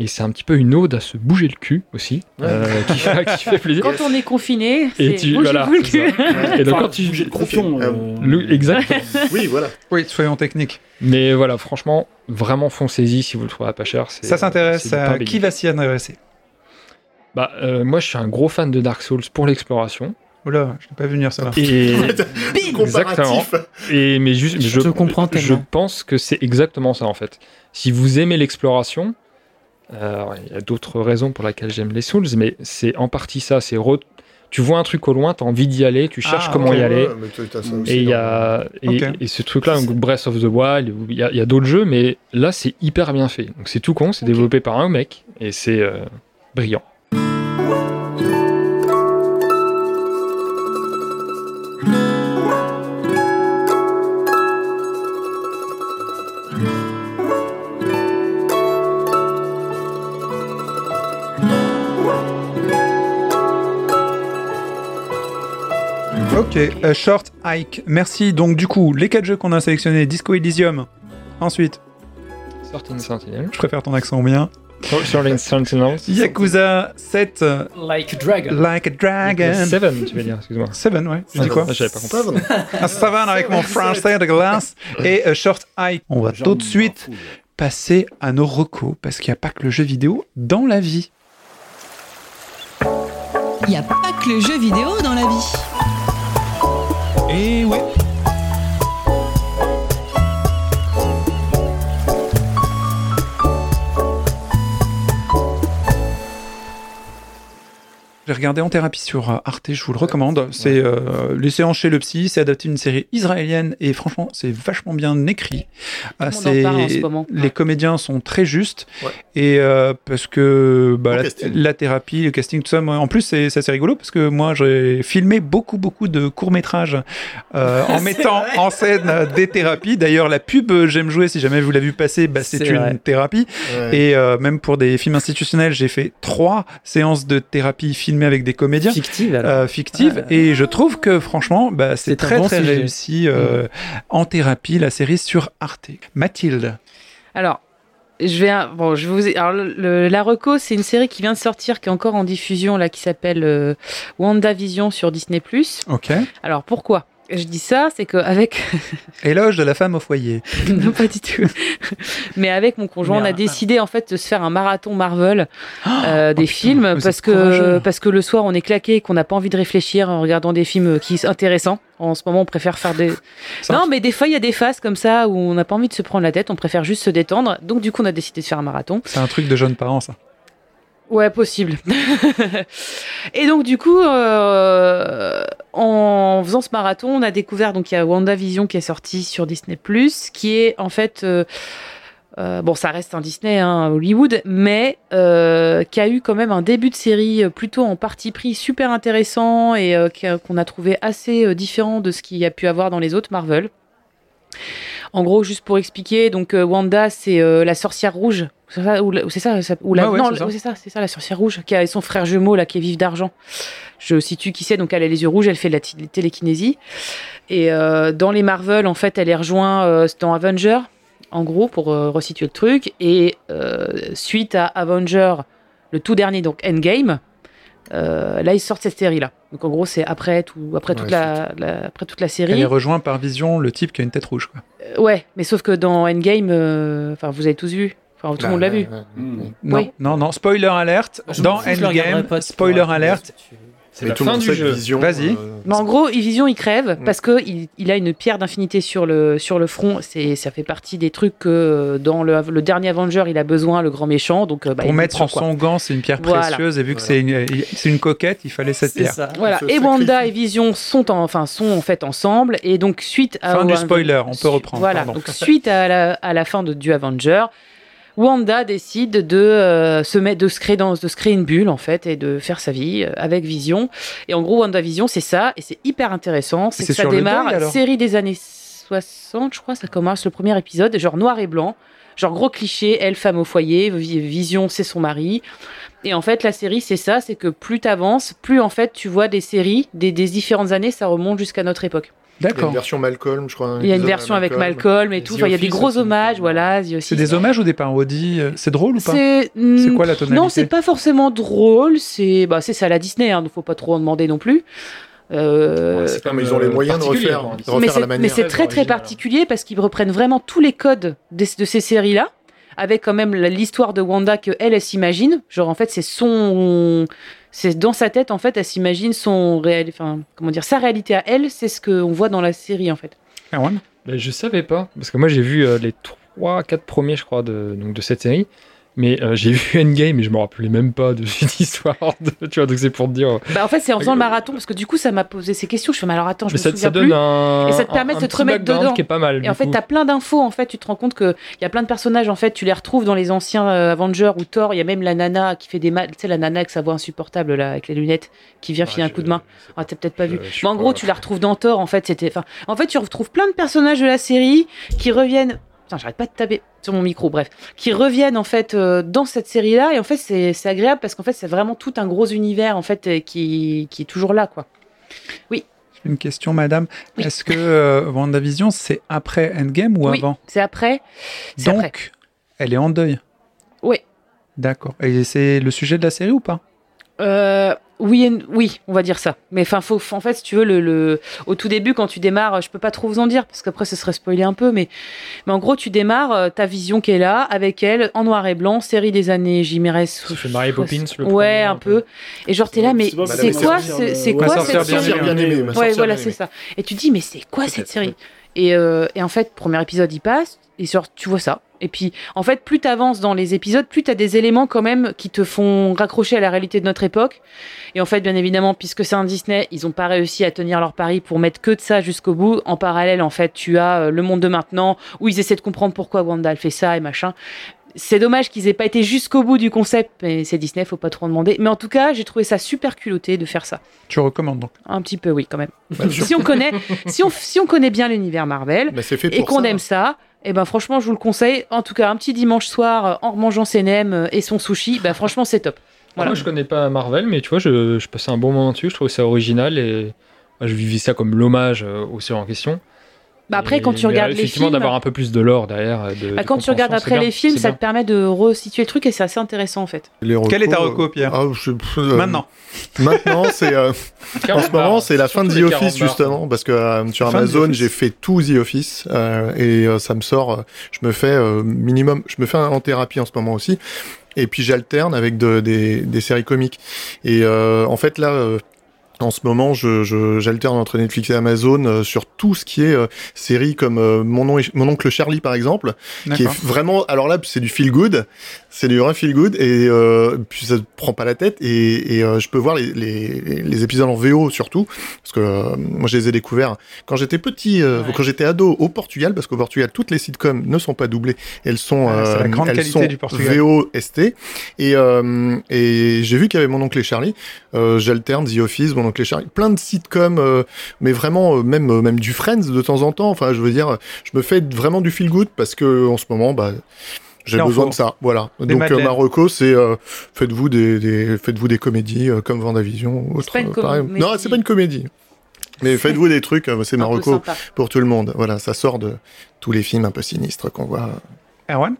Et c'est un petit peu une ode à se bouger le cul aussi, euh, qui, fait- qui fait plaisir. Quand on est confiné, Et c'est tu- bougez-vous voilà, le. Et donc Enfin, quand tu bouger le croupion. Euh, le- exact. Oui, voilà. Oui, soyons techniques. Mais voilà, franchement, vraiment foncez-y si vous le trouvez pas cher. Ça s'intéresse à qui va s'y intéresser? Bah, euh, moi, je suis un gros fan de Dark Souls pour l'exploration. Oula, je n'ai pas vu venir ça là. Et, Comparatif. et mais juste, Je te comprends Je tellement. pense que c'est exactement ça en fait. Si vous aimez l'exploration, euh, il y a d'autres raisons pour lesquelles j'aime les Souls, mais c'est en partie ça. C'est re- tu vois un truc au loin, tu as envie d'y aller, tu cherches Ah, comment ok, y aller. Ouais, Et il y dans- a et, Ok. et ce truc-là, Breath of the Wild, il y a, il y a d'autres jeux, mais là c'est hyper bien fait. Donc c'est tout con, c'est développé par un mec et c'est euh, brillant. Ok, euh, Short Hike. Merci. Donc, du coup, les quatre jeux qu'on a sélectionnés Disco Elysium. Ensuite, Certain Sentinel. je préfère ton accent bien. Certain Sentinels. Yakuza 7, euh, Like a dragon. Like a Dragon. Seven, tu veux dire, excuse-moi. 7, ouais. Je dis quoi Ah, j'avais pas compris. Seven. Un savane avec mon français de glace. Et euh, Short Hike. On va tout de suite passer à nos recos parce qu'il n'y a pas que le jeu vidéo dans la vie. Il n'y a pas que le jeu vidéo dans la vie. Et ouais. J'ai regardé en thérapie sur euh, Arte, je vous le recommande. C'est euh, Les séances chez le psy, c'est adapté d'une série israélienne et franchement, c'est vachement bien écrit. Euh, Tout le monde en parle en ce moment. Les comédiens sont très justes Ouais. et euh, parce que bah, Bon la, thérapie, le casting, tout ça, moi, en plus, c'est c'est assez rigolo parce que moi, j'ai filmé beaucoup, beaucoup de courts-métrages euh, en mettant en scène des thérapies. D'ailleurs, la pub J'aime jouer, si jamais vous l'avez vu passer, bah, c'est C'est une vrai. thérapie. Ouais. Et même pour des films institutionnels, j'ai fait trois séances de thérapie avec des comédiens Fictive alors. euh, fictives. Ah. et je trouve que franchement, bah, c'est très bon très sujet. réussi euh, en thérapie, la série sur Arte. Mathilde. Alors, je vais, bon, je vous, ai- alors le- la reco, c'est une série qui vient de sortir, qui est encore en diffusion là, qui s'appelle euh, WandaVision sur Disney+. Ok. Alors pourquoi? Je dis ça, c'est qu'avec Éloge de la femme au foyer. non pas du tout, mais avec mon conjoint, on a décidé en fait de se faire un marathon Marvel euh, des oh putain, films c'est parce que courageux. parce que le soir on est claqué et qu'on n'a pas envie de réfléchir en regardant des films qui sont intéressants. En ce moment, on préfère faire des non, mais des fois il y a des phases comme ça où on n'a pas envie de se prendre la tête, on préfère juste se détendre. Donc du coup, on a décidé de faire un marathon. C'est un truc de jeunes parents, ça. Ouais, possible. et donc du coup, euh, en faisant ce marathon, on a découvert donc il y a WandaVision qui est sorti sur Disney+, qui est en fait euh, euh, bon, ça reste un Disney, hein, Hollywood, mais euh, qui a eu quand même un début de série euh, plutôt en parti pris super intéressant et qu'on a trouvé assez différent de ce qu'il y a pu avoir dans les autres Marvel. En gros, juste pour expliquer, donc Wanda, c'est la sorcière rouge. C'est ça, ou c'est ça, ou la, ouais, non, c'est ça. c'est ça, la sorcière rouge, qui a son frère jumeau là, qui est vif d'argent. Je situe qui c'est, donc elle a les yeux rouges, elle fait de la télékinésie. Et euh, dans les Marvel, en fait, elle est rejointe euh, dans Avenger, en gros, pour euh, resituer le truc. Et suite à Avenger, le tout dernier, donc Endgame, là, ils sortent cette série-là. Donc en gros, c'est après, tout, après, toute la, la- après toute la Elle série. est rejointe par Vision, le type qui a une tête rouge. Quoi. Ouais, mais sauf que dans Endgame, enfin, vous avez tous vu. Enfin, tout le monde l'a vu. Hmm. Non, Oui. non, non, spoiler alerte. Je Dans Endgame, pas, spoiler alerte. C'est la tout le fin monde du jeu. Vision, Vas-y. euh, Mais en gros, Vision, il crève Mm. parce que il, il a une pierre d'infinité sur le, sur le front. C'est, ça fait partie des trucs que dans le, le dernier Avenger, il a besoin, le grand méchant. Donc, euh, bah, Pour mettre sur quoi. son gant, c'est une pierre Voilà. précieuse. Et vu que c'est une, c'est une coquette, il fallait cette C'est pierre. ça. Voilà. Et Wanda et Vision sont en, enfin, sont en fait ensemble. Et donc, suite à. Fin du spoiler, on peut reprendre. Voilà. pardon. Donc, suite à la, à la fin de, du Avenger, Wanda décide de euh, se mettre, de se créer dans, de se créer une bulle en fait et de faire sa vie euh, avec Vision. Et en gros, Wanda Vision, c'est ça et c'est hyper intéressant. C'est que ça démarre deuil, série des années 60, je crois, ça commence le premier épisode, genre noir et blanc. Genre gros cliché, elle femme au foyer, Vi- Vision c'est son mari. Et en fait la série c'est ça, c'est que plus t'avances, plus en fait tu vois des séries des, des différentes années, ça remonte jusqu'à notre époque. Il y a D'accord. une version Malcolm, je crois. Il y a une version avec Malcolm et Et tout. Enfin, il y a des gros hommages, voilà. C'est des hommages ou des parodies euh, C'est drôle ou pas C'est C'est quoi la tonalité Non, c'est pas forcément drôle. C'est bah, c'est ça à la Disney. Hein, faut pas trop en demander non plus. Euh, C'est Non, mais ils ont les moyens de refaire, quoi. de refaire mais la mais c'est très très particulier parce qu'ils reprennent vraiment tous les codes des- de, ces séries là avec quand même l'histoire de Wanda que elle, elle s'imagine genre en fait c'est son c'est dans sa tête en fait elle s'imagine son réel enfin comment dire sa réalité à elle c'est ce qu'on voit dans la série en fait Erwan? Ben, je savais pas, parce que moi j'ai vu euh, les 3-4 premiers, je crois, de, donc, de cette série. Mais euh, j'ai vu Endgame et je me rappelais même pas de cette histoire. De, tu vois, donc c'est pour te dire. bah en fait c'est en faisant le marathon parce que du coup ça m'a posé ces questions je fais mais alors attends je Mais me ça, souviens ça plus donne un. Et ça te permet de te remettre dedans. qui est pas mal. Et en fait, t'as plein d'infos. En fait, tu te rends compte qu'il y a plein de personnages. En fait, tu les retrouves dans les anciens euh, Avengers ou Thor. Il y a même la nana qui fait des mal. Tu sais, la nana avec sa voix insupportable là, avec les lunettes, qui vient Ah, filer un coup de main. Ah, t'as peut-être pas Je- vu. je Mais en gros, tu la retrouves dans Thor. En fait, c'était. Enfin, en fait, tu retrouves plein de personnages de la série qui reviennent. Putain, j'arrête pas de taper sur mon micro. Bref, qui reviennent en fait euh, dans cette série-là. Et en fait, c'est agréable parce qu'en fait, c'est vraiment tout un gros univers en fait euh, qui, qui est toujours là, quoi. Une question, madame. Oui. Est-ce que euh, WandaVision, c'est après Endgame ou Oui. avant C'est après. Donc, après. elle est en deuil. Oui. D'accord. Et c'est le sujet de la série ou pas? Euh, oui, et- oui, on va dire ça. Mais enfin, faut, en fait, si tu veux, le, le- au tout début, quand tu démarres, je peux pas trop vous en dire parce qu'après, ce serait spoilé un peu. Mais, mais en gros, tu démarres euh, ta vision qui est là avec elle en noir et blanc, série des années, j'y m'irais. Ça fait Mary Poppins, le Ouais, premier, un un peu. Et genre, t'es là, mais C'est quoi, c'est Ma quoi cette série? Bien aimée, ma Ouais, voilà, c'est ça. Et tu dis, mais c'est quoi cette série? et, euh, et en fait, premier épisode, il passe, et genre, tu vois ça. Et puis, en fait, plus tu avances dans les épisodes, plus tu as des éléments quand même qui te font raccrocher à la réalité de notre époque. Et en fait, bien évidemment, puisque c'est un Disney, ils ont pas réussi à tenir leur pari pour mettre que de ça jusqu'au bout. En parallèle, en fait, tu as euh, le monde de maintenant, où ils essaient de comprendre pourquoi Wanda fait ça et machin. C'est dommage qu'ils aient pas été jusqu'au bout du concept, mais c'est Disney, faut pas trop en demander. Mais en tout cas, j'ai trouvé ça super culotté de faire ça. Tu recommandes donc Un petit peu, oui, quand même. Sûr. si on connaît, si on, si on connaît bien l'univers Marvel, fait et qu'on aime ça, et ben franchement, je vous le conseille. En tout cas, un petit dimanche soir, euh, en mangeant ses nems euh, et son sushi, bah franchement, c'est top. Voilà. Moi, je connais pas Marvel, mais tu vois, je, je passais un bon moment dessus. Je trouvais ça original et moi, je vivais ça comme l'hommage euh, aux séries en question. Bah après, quand tu regardes euh, les effectivement, films, d'avoir un peu plus de lore derrière. euh, De, bah, de quand tu regardes après les films, ça bien. te permet de resituer le truc et c'est assez intéressant en fait. Les Quel est ta recos, reco, Pierre ah, je- euh, Maintenant. Maintenant, c'est euh, en ce moment, c'est la fin de The Office 40 bars. justement, parce que euh, sur Amazon, j'ai fait tout The Office euh, et euh, ça me sort. euh, je me fais euh, minimum, je me fais un en thérapie en ce moment aussi, et puis j'alterne avec de- des, des séries comiques. Et euh, en fait là. euh, en ce moment, je, je- j'alterne entre Netflix et Amazon euh, sur tout ce qui est euh, séries comme euh, Mon, nom est- Mon oncle Charlie par exemple, qui est vraiment alors là c'est du feel good c'est du vrai feel good et euh, puis ça te prend pas la tête et, et euh, je peux voir les, les, les épisodes en VO surtout parce que euh, moi je les ai découverts quand j'étais petit euh, Ouais. quand j'étais ado au Portugal parce qu'au Portugal toutes les sitcoms ne sont pas doublées elles sont Ah, c'est la grande elles qualité sont du Portugal. VO ST et euh, et j'ai vu qu'il y avait mon oncle et Charlie euh, j'alterne The Office mon oncle et Charlie plein de sitcoms euh, mais vraiment euh, même euh, même du Friends de temps en temps enfin je veux dire je me fais vraiment du feel good parce que en ce moment bah j'ai besoin de ça, voilà. Des Donc euh, madeleines. ma reco, c'est euh, faites-vous des, des faites-vous des comédies euh, comme Vendavision ou autre. pas une pareil. comédie. Non, c'est pas une comédie. Mais faites-vous des trucs, euh, c'est ma Un peu reco sympa. pour tout le monde. Voilà, ça sort de tous les films un peu sinistres qu'on voit. Erwan?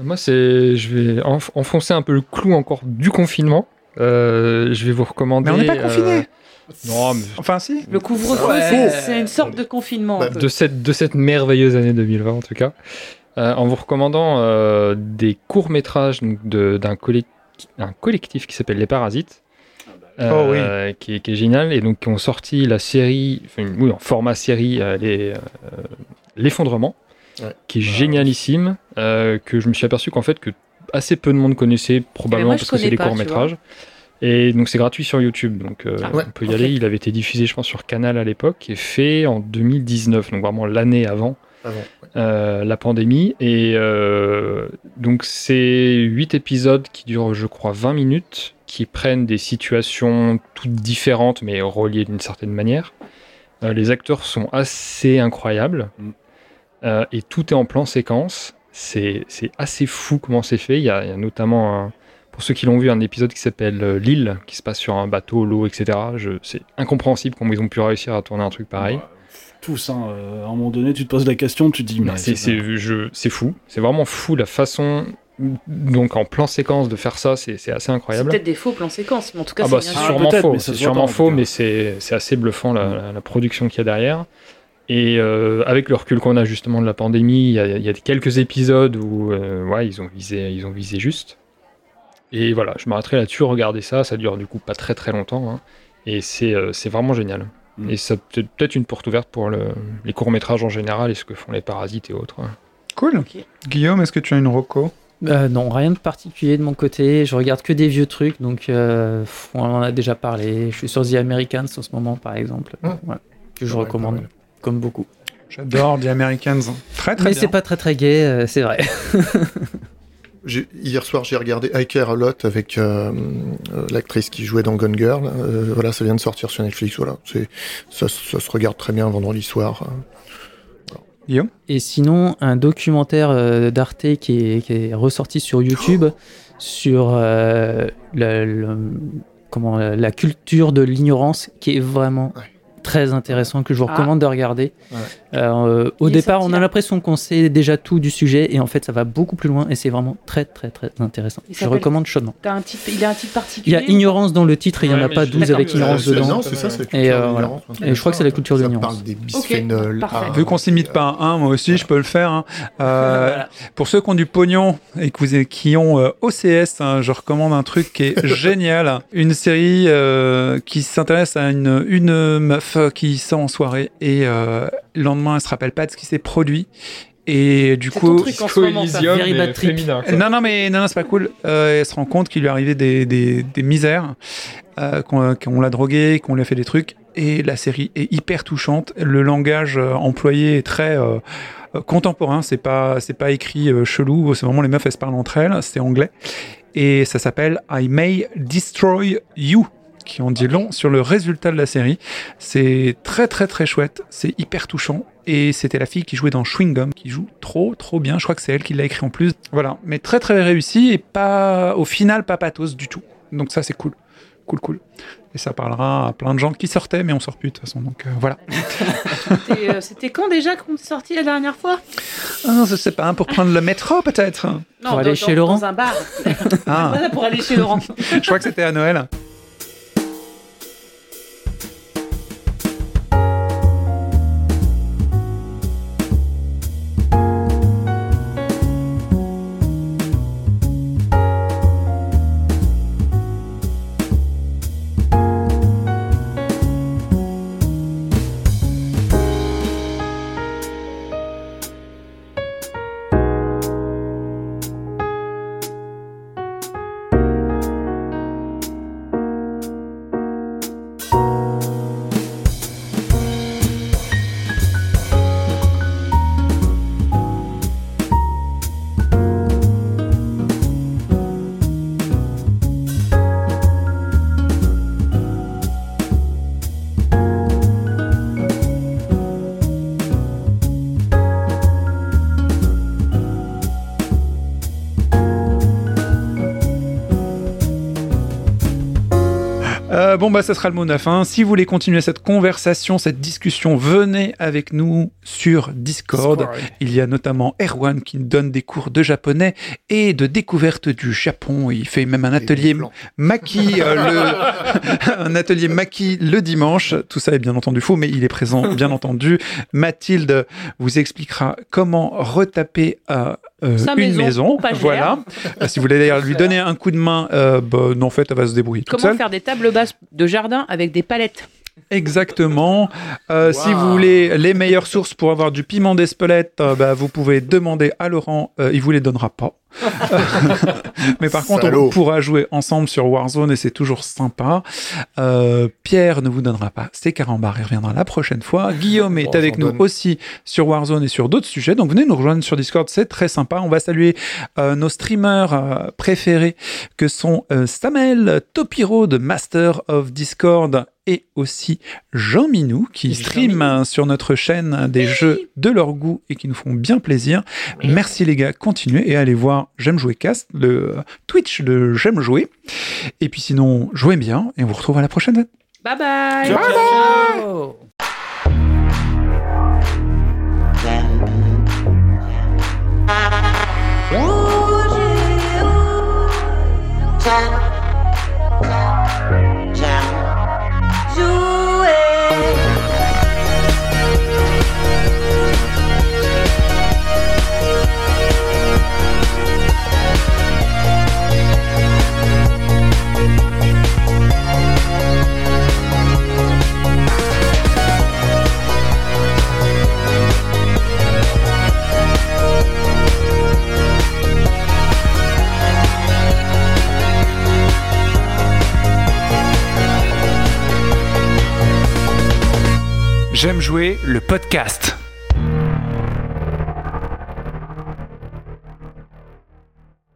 Moi, c'est, je vais enf- enfoncer un peu le clou encore du confinement. Euh, je vais vous recommander. Mais on n'est pas euh, confiné non, mais Enfin, si. Le couvre-feu, Ouais. c'est- une sorte de confinement. Bah, un peu. de cette, de cette merveilleuse année 2020 en tout cas, euh, en vous recommandant euh, des courts-métrages d'un collec- un collectif qui s'appelle Les Parasites. Oh euh, qui, est, qui est génial et donc qui ont sorti la série, enfin, oui, en format série, euh, euh, l'effondrement, Ouais. qui est génialissime, euh, que je me suis aperçu qu'en fait que assez peu de monde connaissait, probablement moi, parce que c'est des pas, tu courts métrages. Et donc c'est gratuit sur YouTube, donc euh, Ah, ouais, on peut y aller. Il avait été diffusé, je pense, sur Canal à l'époque, et fait en 2019, donc vraiment l'année avant euh, la pandémie. Et euh, donc, c'est 8 épisodes qui durent, je crois, 20 minutes, qui prennent des situations toutes différentes, mais reliées d'une certaine manière. Euh, les acteurs sont assez incroyables. Mm. Euh, et tout est en plan séquence. C'est assez fou comment c'est fait. Il y, a, il y a notamment, un- pour ceux qui l'ont vu, un épisode qui s'appelle euh, L'île, qui se passe sur un bateau, l'eau, etc. C'est incompréhensible comment ils ont pu réussir à tourner un truc pareil. tous. Hein. Euh, À un moment donné, tu te poses la question, tu te dis, mais C'est- fou. C'est vraiment fou la façon, donc en plan séquence, de faire ça. C'est assez C'est incroyable. peut-être des faux plans séquences, mais en tout cas, Ah bah c'est c'est bien Ah, sûrement faux, mais ça c'est sûrement faux, mais c'est c'est assez bluffant la, la- la production qu'il y a derrière. Et euh, avec le recul qu'on a justement de la pandémie, il y a, il y a quelques épisodes où euh, ouais, ils ont visé, ils ont visé juste. Et voilà, je m'arrêterai là-dessus, regardez ça, ça dure du coup pas très très longtemps, hein. et c'est euh, c'est vraiment génial. Mm. Et ça peut peut-être une porte ouverte pour le- les courts métrages en général et ce que font les parasites et autres. hein. Cool. Ok. Guillaume, est-ce que tu as une roco Euh, non, rien de particulier de mon côté. Je regarde que des vieux trucs, donc euh, on en a déjà parlé. Je suis sur The Americans en ce moment, par exemple. Voilà, que je Ouais, recommande. Comme beaucoup. J'adore The Americans. Très très Mais c'est pas très très gay, euh, c'est vrai. Hier soir, j'ai regardé I Care a Lot avec euh, euh, l'actrice qui jouait dans Gone Girl. Euh, voilà, ça vient de sortir sur Netflix. Voilà, c'est ça, ça se regarde très bien vendredi soir. Et sinon, un documentaire euh, d'Arte qui est, qui est ressorti sur YouTube sur euh, le- le- comment, euh, la culture de l'ignorance qui est vraiment Ouais. Très intéressant, que je vous Ah. recommande de regarder. Ouais. Euh, au départ, on a là. l'impression qu'on sait déjà tout du sujet et en fait, ça va beaucoup plus loin et c'est vraiment très très très intéressant. Il Je recommande chaudement. T'as un titre, il a un titre Il y particulier a ignorance dans le titre et il n'y en a pas je- 12 D'accord. avec ignorance dedans. Non, c'est ça, c'est la Et, culture euh, voilà. Et je crois que c'est la culture de l'ignorance. parle des bisphénols. parfait. A. Vu qu'on s'imite pas un, moi aussi, je peux le faire. hein. Euh, Pour ceux qui ont du pognon et qui ont euh, OCS, hein, je recommande un truc qui est génial. Une série euh, qui s'intéresse à une, une meuf qui sort en soirée et euh, le lendemain, elle se rappelle pas de ce qui s'est produit. Et du coup, ton truc en ce moment, ça. Elysium, mais féminin, quoi. non, non, mais non, non, c'est pas cool. Euh, elle se rend compte qu'il lui est arrivé des, des, des misères, euh, qu'on l'a drogué, qu'on lui a fait des trucs. Et la série est hyper touchante. Le langage euh, employé est très euh, contemporain. C'est pas, c'est pas écrit euh, chelou. C'est vraiment les meufs, elles se parlent entre elles. C'est anglais. Et ça s'appelle I May Destroy You qui en dit long sur le résultat de la série. C'est très très très chouette, c'est hyper touchant. Et c'était la fille qui jouait dans Chewing Gum, qui joue trop trop bien. Je crois que c'est elle qui l'a écrit en plus. Voilà, mais très très réussi et pas au final pas pathos du tout. Donc ça c'est cool, cool cool. Et ça parlera à plein de gens qui sortaient, mais on sort plus de toute façon. Donc euh, voilà. C'était euh, c'était quand déjà qu'on est sorti la dernière fois? Ah, je sais pas, pour prendre le métro peut-être. Non, Pour aller dans- chez dans- Laurent Dans un bar. Ah, Voilà, pour aller chez Laurent. je crois que c'était à Noël. Euh, bon, bah, ça sera le mot de la fin. Si vous voulez continuer cette conversation, cette discussion, venez avec nous sur Discord. Il y a notamment Erwan qui donne des cours de japonais et de découverte du Japon. Il fait même un atelier Maki, euh, le... un atelier Maki le dimanche. Tout ça est bien entendu faux, mais il est présent, bien entendu. Mathilde vous expliquera comment retaper euh, euh, une maison, maison. pas cher. Voilà. Euh, si vous voulez d'ailleurs lui donner un coup de main, euh, bah, non, en fait, elle va se débrouiller toute Comment seule. faire des tables basses de jardin avec des palettes? Exactement. Euh, Si vous voulez les meilleures sources pour avoir du piment d'Espelette, euh, bah, vous pouvez demander à Laurent. euh, il vous les donnera pas. Mais par contre, on pourra jouer ensemble sur Warzone et c'est toujours sympa. Euh, Pierre ne vous donnera pas ses carambars. Il reviendra la prochaine fois. Guillaume est Bon, avec nous donne. aussi sur Warzone et sur d'autres sujets. Donc venez nous rejoindre sur Discord. C'est très sympa. On va saluer euh, nos streamers euh, préférés que sont euh, Samel Topiro de Master of Discord et aussi Jean Minou qui Jean stream Minou. sur notre chaîne des jeux de leur goût et qui nous font bien plaisir. Merci les gars, continuez et allez voir J'aime jouer cast, le Twitch de J'aime jouer. Et puis sinon, jouez bien et on vous retrouve à la prochaine. Bye bye. bye. J'aime jouer le podcast.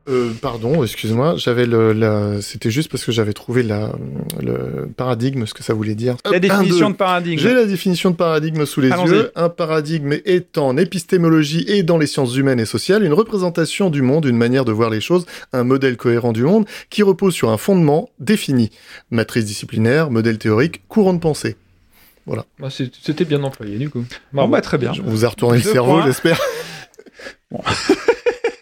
Euh, pardon, excuse-moi, j'avais le, la... c'était juste parce que j'avais trouvé la, le paradigme, ce que ça voulait dire. La définition un, de paradigme. J'ai la définition de paradigme sous les yeux. Un paradigme est en épistémologie et dans les sciences humaines et sociales une représentation du monde, une manière de voir les choses, un modèle cohérent du monde qui repose sur un fondement défini. Matrice disciplinaire, modèle théorique, courant de pensée. Bah, c'est- C'était bien employé du coup. Bon, bah, très bien. On vous a retourné le cerveau, j'espère.